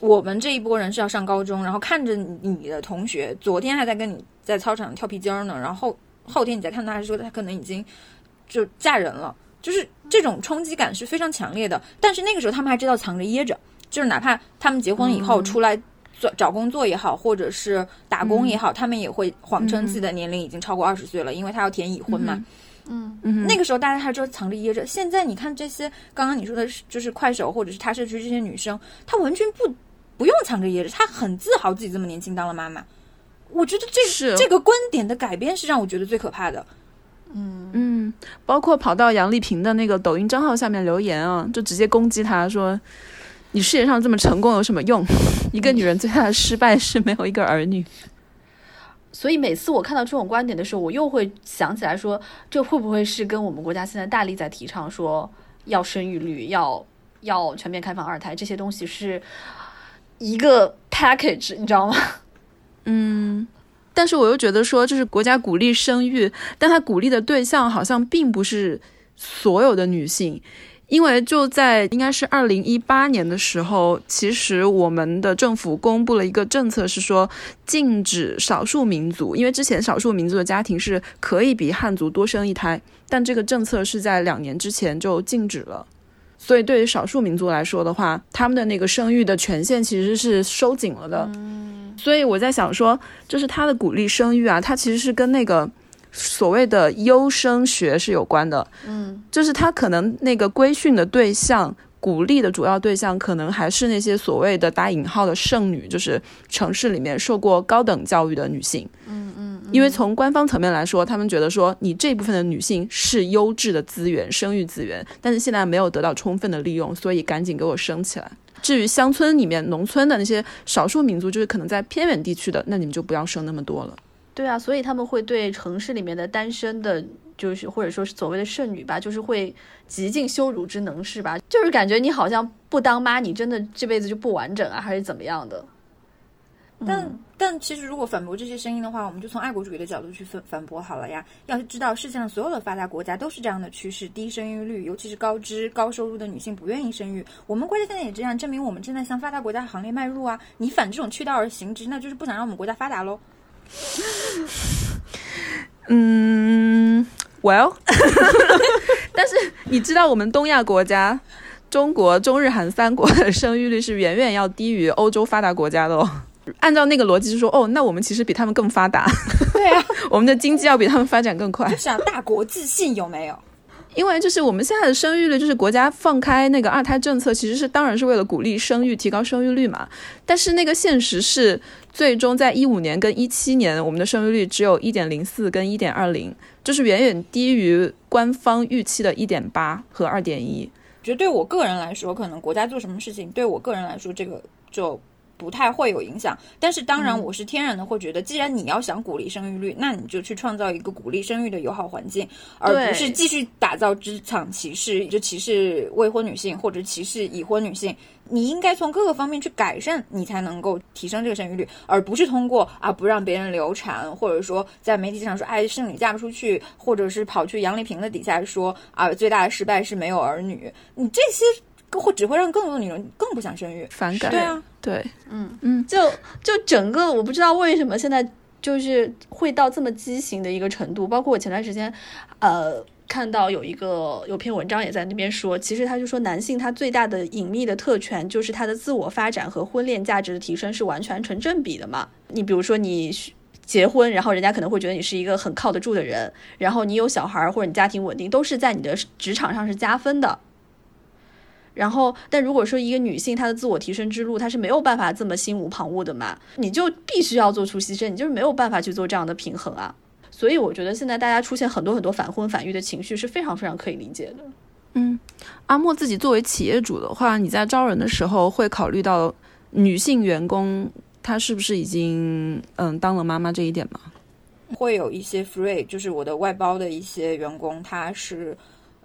我们这一波人是要上高中，然后看着你的同学昨天还在跟你在操场跳皮筋儿呢，然后后天你再看他，说他可能已经就嫁人了，就是这种冲击感是非常强烈的。但是那个时候他们还知道藏着掖着。就是哪怕他们结婚以后出来做找工作也好，或者是打工也好，他们也会谎称自己的年龄已经超过二十岁了，因为他要填已婚嘛。嗯嗯，那个时候大家还知道藏着掖着。现在你看这些，刚刚你说的是就是快手或者是他社区这些女生，她完全不不用藏着掖着，她很自豪自己这么年轻当了妈妈。我觉得这是这个观点的改变是让我觉得最可怕的。嗯嗯，包括跑到杨丽萍的那个抖音账号下面留言啊，就直接攻击她说。你事业上这么成功有什么用？一个女人最大的失败是没有一个儿女。所以每次我看到这种观点的时候，我又会想起来说，这会不会是跟我们国家现在大力在提倡说要生育率、要要全面开放二胎这些东西是一个 package，你知道吗？嗯，但是我又觉得说，就是国家鼓励生育，但他鼓励的对象好像并不是所有的女性。因为就在应该是二零一八年的时候，其实我们的政府公布了一个政策，是说禁止少数民族，因为之前少数民族的家庭是可以比汉族多生一胎，但这个政策是在两年之前就禁止了，所以对于少数民族来说的话，他们的那个生育的权限其实是收紧了的。所以我在想说，就是他的鼓励生育啊，他其实是跟那个。所谓的优生学是有关的，嗯，就是他可能那个规训的对象、鼓励的主要对象，可能还是那些所谓的打引号的剩女，就是城市里面受过高等教育的女性，嗯嗯，因为从官方层面来说，他们觉得说你这部分的女性是优质的资源、生育资源，但是现在没有得到充分的利用，所以赶紧给我生起来。至于乡村里面、农村的那些少数民族，就是可能在偏远地区的，那你们就不要生那么多了。对啊，所以他们会对城市里面的单身的，就是或者说是所谓的剩女吧，就是会极尽羞辱之能事吧，就是感觉你好像不当妈，你真的这辈子就不完整啊，还是怎么样的？但但其实如果反驳这些声音的话，我们就从爱国主义的角度去反反驳好了呀。要是知道世界上所有的发达国家都是这样的趋势，低生育率，尤其是高知高收入的女性不愿意生育，我们国家现在也这样，证明我们正在向发达国家行列迈入啊。你反这种去道而行之，那就是不想让我们国家发达喽。嗯，Well，但是你知道我们东亚国家，中国、中日韩三国的生育率是远远要低于欧洲发达国家的哦。按照那个逻辑是说，哦，那我们其实比他们更发达。对啊，我们的经济要比他们发展更快。就是啊，大国自信有没有？因为就是我们现在的生育率，就是国家放开那个二胎政策，其实是当然是为了鼓励生育、提高生育率嘛。但是那个现实是，最终在一五年跟一七年，我们的生育率只有一点零四跟一点二零，就是远远低于官方预期的一点八和二点一。觉得对我个人来说，可能国家做什么事情，对我个人来说，这个就。不太会有影响，但是当然，我是天然的会觉得，既然你要想鼓励生育率，那你就去创造一个鼓励生育的友好环境，而不是继续打造职场歧视，就歧视未婚女性或者歧视已婚女性。你应该从各个方面去改善，你才能够提升这个生育率，而不是通过啊不让别人流产，或者说在媒体上说哎剩女嫁不出去，或者是跑去杨丽萍的底下说啊最大的失败是没有儿女，你这些。或只会让更多的女人更不想生育。反感。对啊，对，嗯嗯，就就整个我不知道为什么现在就是会到这么畸形的一个程度。包括我前段时间，呃，看到有一个有篇文章也在那边说，其实他就说男性他最大的隐秘的特权就是他的自我发展和婚恋价值的提升是完全成正比的嘛。你比如说你。结婚，然后人家可能会觉得你是一个很靠得住的人，然后你有小孩或者你家庭稳定，都是在你的职场上是加分的。然后，但如果说一个女性她的自我提升之路，她是没有办法这么心无旁骛的嘛，你就必须要做出牺牲，你就是没有办法去做这样的平衡啊。所以我觉得现在大家出现很多很多反婚反育的情绪是非常非常可以理解的。嗯，阿莫自己作为企业主的话，你在招人的时候会考虑到女性员工。她是不是已经嗯当了妈妈这一点吗？会有一些 free，就是我的外包的一些员工，她是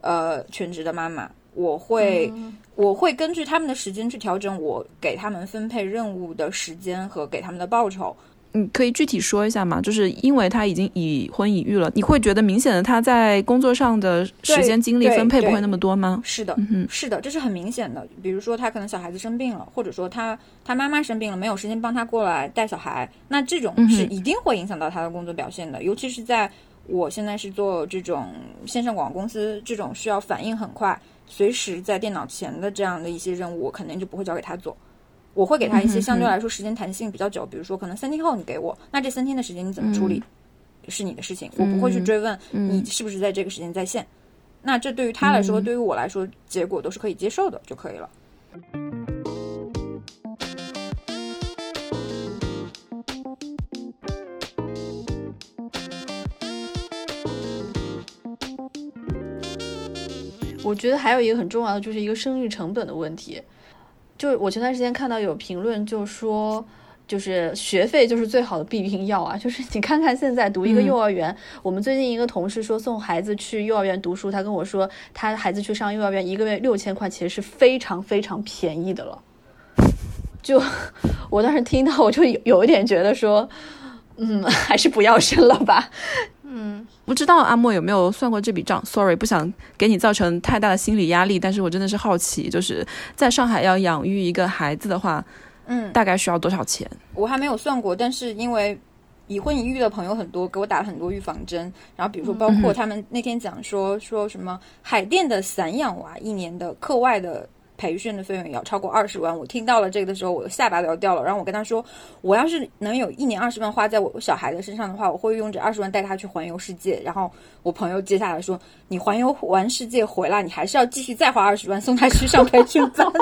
呃全职的妈妈，我会我会根据他们的时间去调整我给他们分配任务的时间和给他们的报酬。你可以具体说一下吗？就是因为他已经已婚已育了，你会觉得明显的他在工作上的时间精力分配不会那么多吗？是的，嗯是的，这是很明显的。比如说他可能小孩子生病了，或者说他他妈妈生病了，没有时间帮他过来带小孩，那这种是一定会影响到他的工作表现的。尤其是在我现在是做这种线上广告公司，这种需要反应很快、随时在电脑前的这样的一些任务，我肯定就不会交给他做。我会给他一些相对来说时间弹性比较久，比如说可能三天后你给我，那这三天的时间你怎么处理是你的事情，我不会去追问你是不是在这个时间在线。那这对于他来说，对于我来说，结果都是可以接受的就可以了。我觉得还有一个很重要的，就是一个生育成本的问题。就是我前段时间看到有评论，就说就是学费就是最好的避孕药啊！就是你看看现在读一个幼儿园，我们最近一个同事说送孩子去幼儿园读书，他跟我说他孩子去上幼儿园一个月六千块，其实是非常非常便宜的了。就我当时听到，我就有有一点觉得说，嗯，还是不要生了吧。嗯，不知道阿莫有没有算过这笔账？Sorry，不想给你造成太大的心理压力，但是我真的是好奇，就是在上海要养育一个孩子的话，嗯，大概需要多少钱？我还没有算过，但是因为已婚已育的朋友很多，给我打了很多预防针，然后比如说包括他们那天讲说说什么海淀的散养娃一年的课外的。培训的费用也要超过二十万，我听到了这个的时候，我的下巴都要掉了。然后我跟他说，我要是能有一年二十万花在我小孩的身上的话，我会用这二十万带他去环游世界。然后我朋友接下来说，你环游完世界回来，你还是要继续再花二十万送他去上培训班。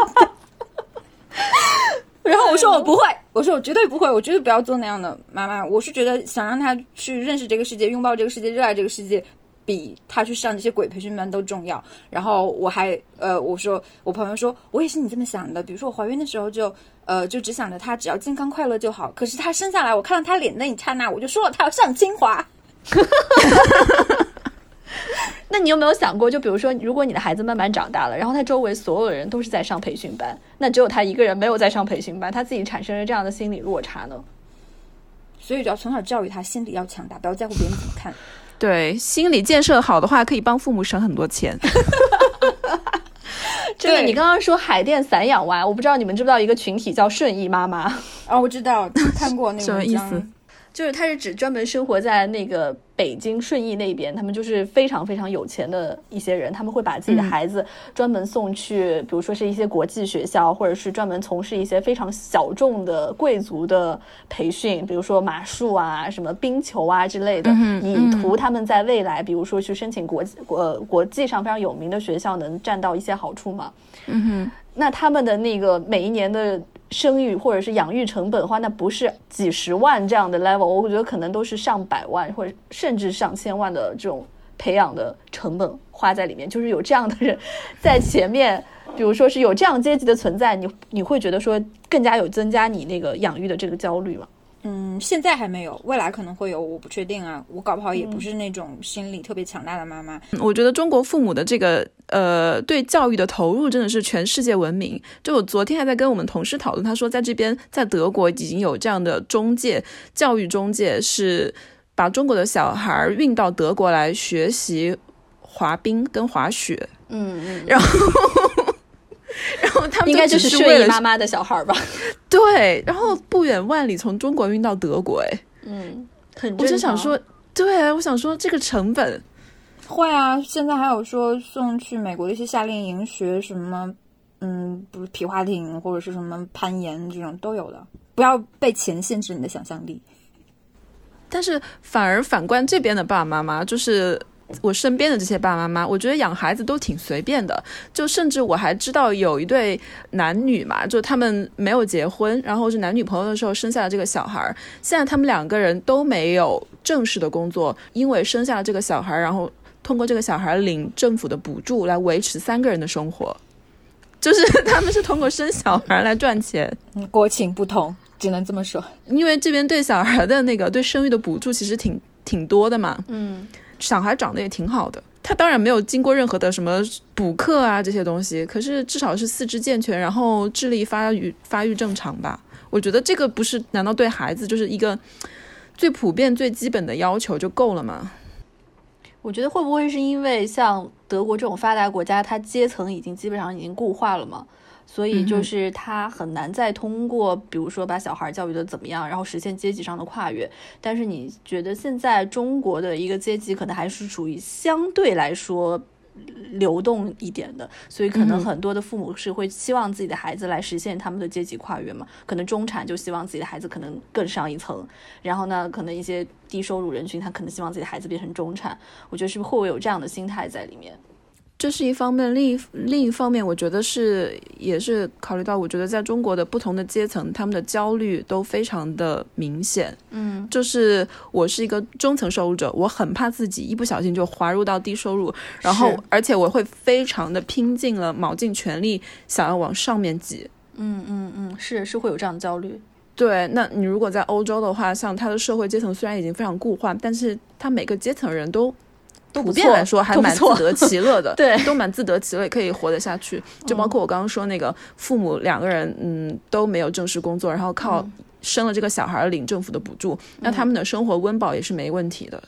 然后我说我不会，我说我绝对不会，我绝对不要做那样的妈妈。我是觉得想让他去认识这个世界，拥抱这个世界，热爱这个世界。比他去上这些鬼培训班都重要。然后我还呃，我说我朋友说，我也是你这么想的。比如说我怀孕的时候就呃，就只想着他只要健康快乐就好。可是他生下来，我看到他脸那一刹那，我就说了他要上清华。那你有没有想过，就比如说，如果你的孩子慢慢长大了，然后他周围所有的人都是在上培训班，那只有他一个人没有在上培训班，他自己产生了这样的心理落差呢？所以就要从小教育他，心理要强大，不要在乎别人怎么看。对，心理建设好的话，可以帮父母省很多钱。这个，你刚刚说海淀散养娃，我不知道你们知不知道一个群体叫顺义妈妈啊？我知道，看过那个什么意思？就是他是指专门生活在那个北京顺义那边，他们就是非常非常有钱的一些人，他们会把自己的孩子专门送去，比如说是一些国际学校，或者是专门从事一些非常小众的贵族的培训，比如说马术啊、什么冰球啊之类的，以图他们在未来，比如说去申请国际国国际上非常有名的学校，能占到一些好处嘛。嗯哼，那他们的那个每一年的。生育或者是养育成本的话，那不是几十万这样的 level，我觉得可能都是上百万或者甚至上千万的这种培养的成本花在里面。就是有这样的人在前面，比如说是有这样阶级的存在，你你会觉得说更加有增加你那个养育的这个焦虑吗？嗯，现在还没有，未来可能会有，我不确定啊。我搞不好也不是那种心理特别强大的妈妈。我觉得中国父母的这个呃对教育的投入真的是全世界闻名。就我昨天还在跟我们同事讨论，他说在这边在德国已经有这样的中介教育中介，是把中国的小孩运到德国来学习滑冰跟滑雪。嗯嗯，然后。然后他们应该就就是睡衣妈妈的小孩吧？对，然后不远万里从中国运到德国，哎，嗯，很我就想说，对啊，我想说这个成本，会啊，现在还有说送去美国的一些夏令营学什么，嗯，不是皮划艇或者是什么攀岩这种都有的。不要被钱限制你的想象力。但是反而反观这边的爸爸妈妈，就是我身边的这些爸爸妈妈，我觉得养孩子都挺随便的。就甚至我还知道有一对男女嘛，就他们没有结婚，然后是男女朋友的时候生下了这个小孩儿。现在他们两个人都没有正式的工作，因为生下了这个小孩儿，然后通过这个小孩领政府的补助来维持三个人的生活。就是他们是通过生小孩来赚钱。嗯，国情不同，只能这么说。因为这边对小孩的那个对生育的补助其实挺挺多的嘛，嗯，小孩长得也挺好的。他当然没有经过任何的什么补课啊这些东西，可是至少是四肢健全，然后智力发育发育正常吧。我觉得这个不是，难道对孩子就是一个最普遍、最基本的要求就够了吗？我觉得会不会是因为像德国这种发达国家，它阶层已经基本上已经固化了嘛？所以就是它很难再通过，比如说把小孩教育的怎么样，然后实现阶级上的跨越。但是你觉得现在中国的一个阶级可能还是处于相对来说流动一点的，所以可能嗯很多的父母是会希望自己的孩子来实现他们的阶级跨越嘛？可能中产就希望自己的孩子可能更上一层，然后呢，可能一些低收入人群他可能希望自己的孩子变成中产。我觉得是不是会有这样的心态在里面？这是一方面，另一另一方面，我觉得是也是考虑到，我觉得在中国的不同的阶层，他们的焦虑都非常的明显。嗯就是我是一个中层收入者，我很怕自己一不小心就滑入到低收入，然后而且我会非常的拼尽了卯尽全力想要往上面挤。嗯嗯嗯，是是会有这样的焦虑。对，那你如果在欧洲的话，像它的社会阶层虽然已经非常固化，但是它每个阶层人都普遍来说还蛮自得其乐的，对都蛮自得其乐，可以活得下去。就包括我刚刚说那个父母两个人，嗯，都没有正式工作，然后靠嗯生了这个小孩儿领政府的补助，那他们的生活温饱也是没问题的。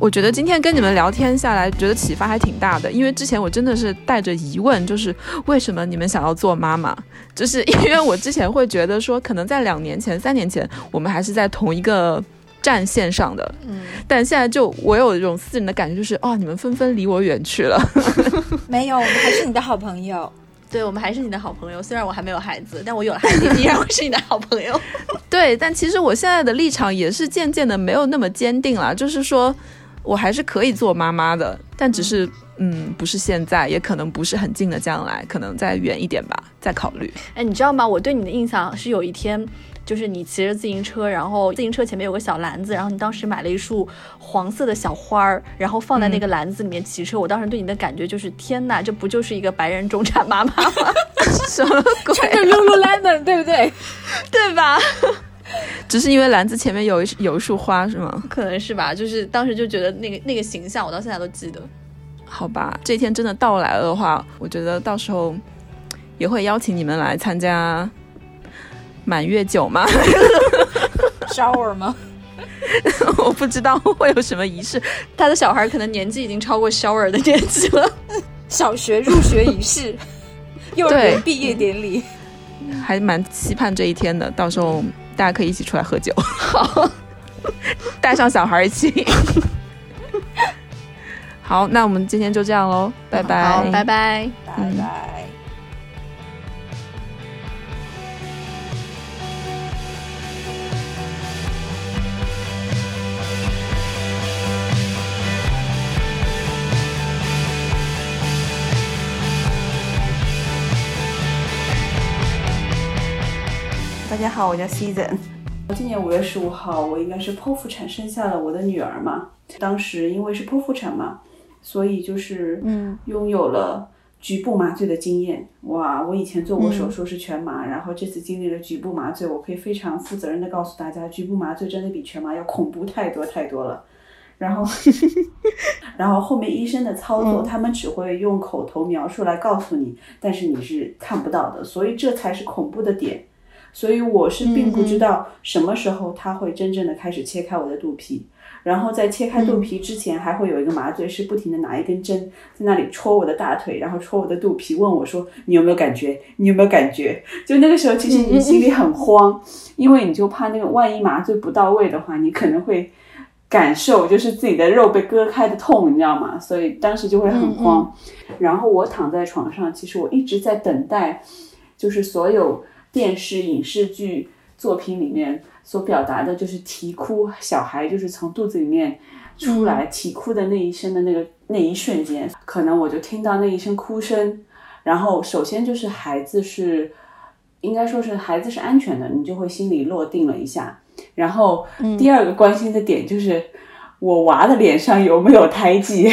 我觉得今天跟你们聊天下来，觉得启发还挺大的。因为之前我真的是带着疑问，就是为什么你们想要做妈妈？就是因为我之前会觉得说，可能在两年前、三年前，我们还是在同一个战线上的，嗯，但现在就我有一种私人的感觉，就是哦，你们纷纷离我远去了。没有，我们还是你的好朋友。对我们还是你的好朋友。虽然我还没有孩子，但我有了孩子，依然会是你的好朋友。对，但其实我现在的立场也是渐渐的没有那么坚定了，就是说我还是可以做妈妈的，但只是嗯，不是现在，也可能不是很近的将来，可能再远一点吧，再考虑。哎，你知道吗？我对你的印象是有一天，就是你骑着自行车，然后自行车前面有个小篮子，然后你当时买了一束黄色的小花儿，然后放在那个篮子里面骑车。我当时对你的感觉就是，天哪，这不就是一个白人中产妈妈吗？什么鬼？穿着 Lululemon，对不对？对吧？只是因为篮子前面有一有一束花是吗？可能是吧，就是当时就觉得那个那个形象，我到现在都记得。好吧，这一天真的到来了的话，我觉得到时候也会邀请你们来参加满月酒吗？shower 吗？我不知道会有什么仪式。他的小孩可能年纪已经超过 shower 的年纪了。小学入学仪式，幼儿园毕业典礼。还蛮期盼这一天的，到时候大家可以一起出来喝酒，好，带上小孩一起。好，那我们今天就这样喽，拜拜，好，拜拜。拜拜。好，我叫 Season。今年五月十五号，我应该是剖腹产生下了我的女儿嘛。当时因为是剖腹产嘛，所以就是嗯，拥有了局部麻醉的经验。哇，我以前做过手术是全麻，然后这次经历了局部麻醉，我可以非常负责任的告诉大家，局部麻醉真的比全麻要恐怖太多太多了。然后，然后后面医生的操作，他们只会用口头描述来告诉你，但是你是看不到的，所以这才是恐怖的点。所以我是并不知道什么时候他会真正的开始切开我的肚皮，然后在切开肚皮之前，还会有一个麻醉师不停的拿一根针在那里戳我的大腿，然后戳我的肚皮，问我说你有没有感觉？你有没有感觉？就那个时候，其实你心里很慌，因为你就怕那个万一麻醉不到位的话，你可能会。感受就是自己的肉被割开的痛，你知道吗？所以当时就会很慌。然后我躺在床上，其实我一直在等待，就是所有电视影视剧作品里面所表达的，就是啼哭小孩，就是从肚子里面出来啼哭的那一声的那个那一瞬间，可能我就听到那一声哭声。然后首先就是孩子是，应该说是孩子是安全的，你就会心里落定了一下。然后第二个关心的点就是我娃的脸上有没有胎记，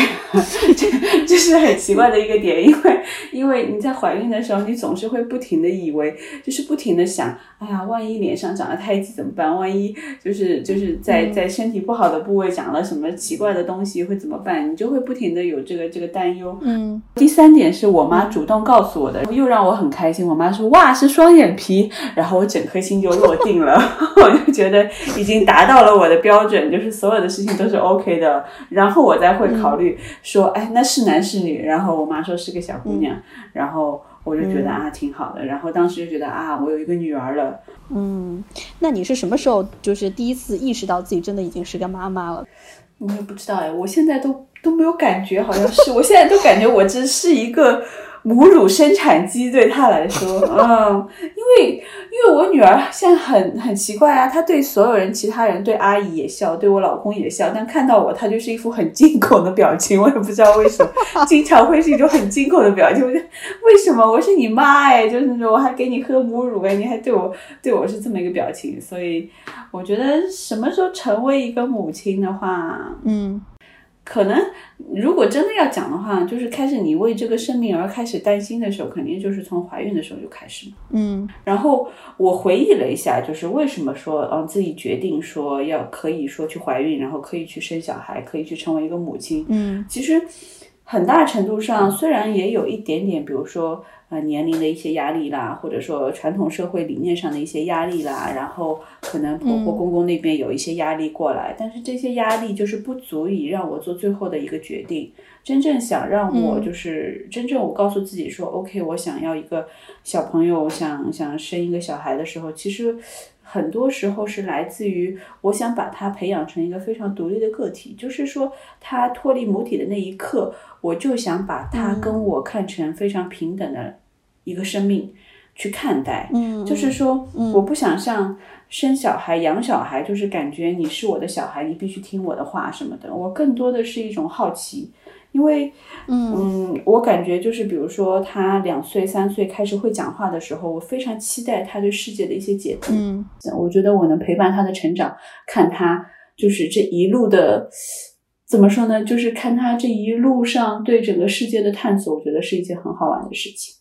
这 这是很奇怪的一个点，因为 因为你在怀孕的时候，你总是会不停的以为，就是不停的想，哎呀，万一脸上长了胎记怎么办？万一就是就是在在身体不好的部位长了什么奇怪的东西会怎么办？你就会不停的有这个这个担忧。嗯，第三点是我妈主动告诉我的，又让我很开心。我妈说哇是双眼皮，然后我整颗心就落定了，我就觉得已经达到了我的标准，就是所有的事情都是。OK 的，然后我再会考虑说，哎，那是男是女？然后我妈说是个小姑娘，然后我就觉得啊，挺好的。然后当时就觉得啊，我有一个女儿了。嗯，那你是什么时候就是第一次意识到自己真的已经是个妈妈了？我也不知道哎，我现在都都没有感觉，好像是，我现在都感觉我只是一个。母乳生产机对她来说，嗯，因为因为我女儿现在很很奇怪啊，她对所有人，其他人对阿姨也笑，对我老公也笑，但看到我，她就是一副很惊恐的表情，我也不知道为什么，经常会是一种很惊恐的表情。我为什么我是你妈哎，就是说我还给你喝母乳哎，你还对我 对我是这么一个表情，所以我觉得什么时候成为一个母亲的话，嗯。可能，如果真的要讲的话，就是开始你为这个生命而开始担心的时候，肯定就是从怀孕的时候就开始嘛。嗯，然后我回忆了一下，就是为什么说，嗯，自己决定说要可以说去怀孕，然后可以去生小孩，可以去成为一个母亲。嗯，其实很大程度上，虽然也有一点点，比如说。呃，年龄的一些压力啦，或者说传统社会理念上的一些压力啦，然后可能婆婆公公那边有一些压力过来，但是这些压力就是不足以让我做最后的一个决定。真正想让我就是真正我告诉自己说，OK，我想要一个小朋友，想想生一个小孩的时候，其实很多时候是来自于我想把他培养成一个非常独立的个体，就是说他脱离母体的那一刻。我就想把他跟我看成非常平等的一个生命去看待，嗯，就是说，我不想像生小孩、养小孩，就是感觉你是我的小孩，你必须听我的话什么的。我更多的是一种好奇，因为，嗯，我感觉就是，比如说他两岁、三岁开始会讲话的时候，我非常期待他对世界的一些解读。嗯，我觉得我能陪伴他的成长，看他就是这一路的。怎么说呢？就是看他这一路上对整个世界的探索，我觉得是一件很好玩的事情。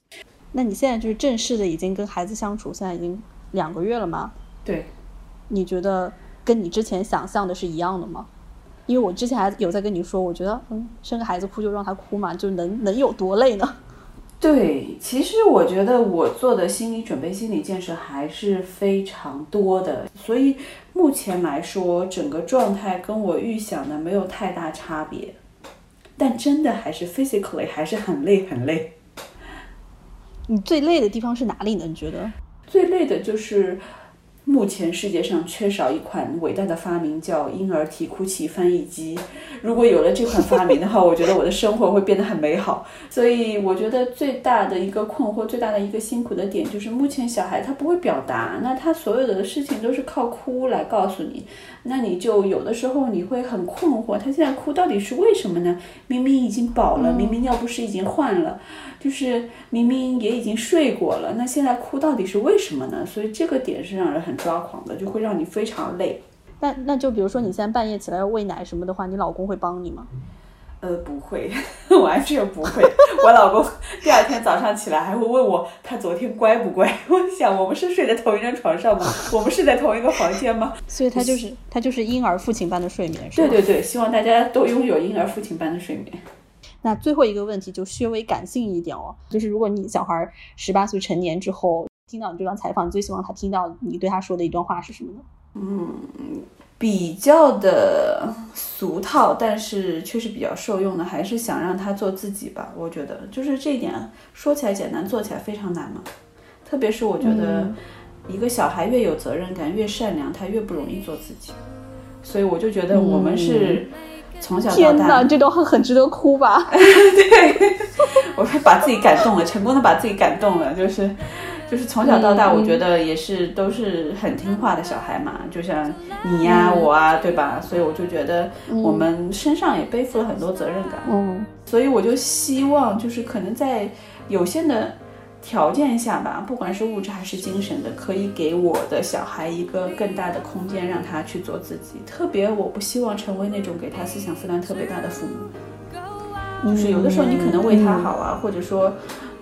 那你现在就是正式的已经跟孩子相处，现在已经两个月了吗？对。你觉得跟你之前想象的是一样的吗？因为我之前还有在跟你说，我觉得嗯，生个孩子哭就让他哭嘛，就能能有多累呢？对，其实我觉得我做的心理准备、心理建设还是非常多的，所以目前来说，整个状态跟我预想的没有太大差别，但真的还是 physically 还是很累很累。你最累的地方是哪里呢？你觉得最累的就是。目前世界上缺少一款伟大的发明，叫婴儿啼哭器翻译机。如果有了这款发明的话，我觉得我的生活会变得很美好。所以，我觉得最大的一个困惑，最大的一个辛苦的点，就是目前小孩他不会表达，那他所有的事情都是靠哭来告诉你。那你就有的时候你会很困惑，他现在哭到底是为什么呢？明明已经饱了，明明尿不湿已经换了。就是明明也已经睡过了，那现在哭到底是为什么呢？所以这个点是让人很抓狂的，就会让你非常累。那那就比如说你现在半夜起来要喂奶什么的话，你老公会帮你吗？呃，不会，完全不会。我老公 第二天早上起来还会问我，他昨天乖不乖？我想，我们是睡在同一张床上吗？我们是在同一个房间吗？所以他就是他就是婴儿父亲般的睡眠，是对对对，希望大家都拥有婴儿父亲般的睡眠。那最后一个问题就稍微感性一点哦，就是如果你小孩十八岁成年之后听到你这段采访，你最希望他听到你对他说的一段话是什么呢？嗯。比较的俗套，但是确实比较受用的，还是想让他做自己吧。我觉得就是这一点，说起来简单，做起来非常难嘛。特别是我觉得，一个小孩越有责任感、越善良，他越不容易做自己。所以我就觉得我们是从小到大，天哪，这段话很值得哭吧？对，我是把自己感动了，成功的把自己感动了，就是。就是从小到大，我觉得也是都是很听话的小孩嘛，就像你呀、我啊，对吧？所以我就觉得我们身上也背负了很多责任感。嗯，所以我就希望，就是可能在有限的条件下吧，不管是物质还是精神的，可以给我的小孩一个更大的空间，让他去做自己。特别我不希望成为那种给他思想负担特别大的父母，就是有的时候你可能为他好啊，或者说，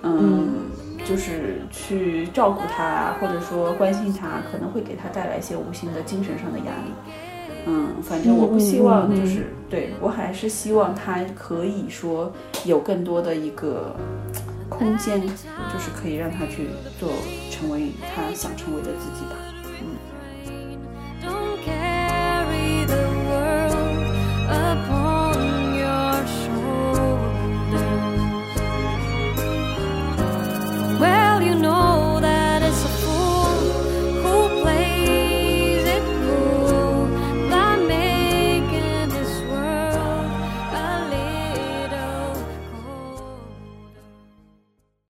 嗯。就是去照顾他啊，或者说关心他，可能会给他带来一些无形的精神上的压力。嗯，反正我不希望，就是对我还是希望他可以说有更多的一个空间就是可以让他去做成为他想成为的自己吧。嗯。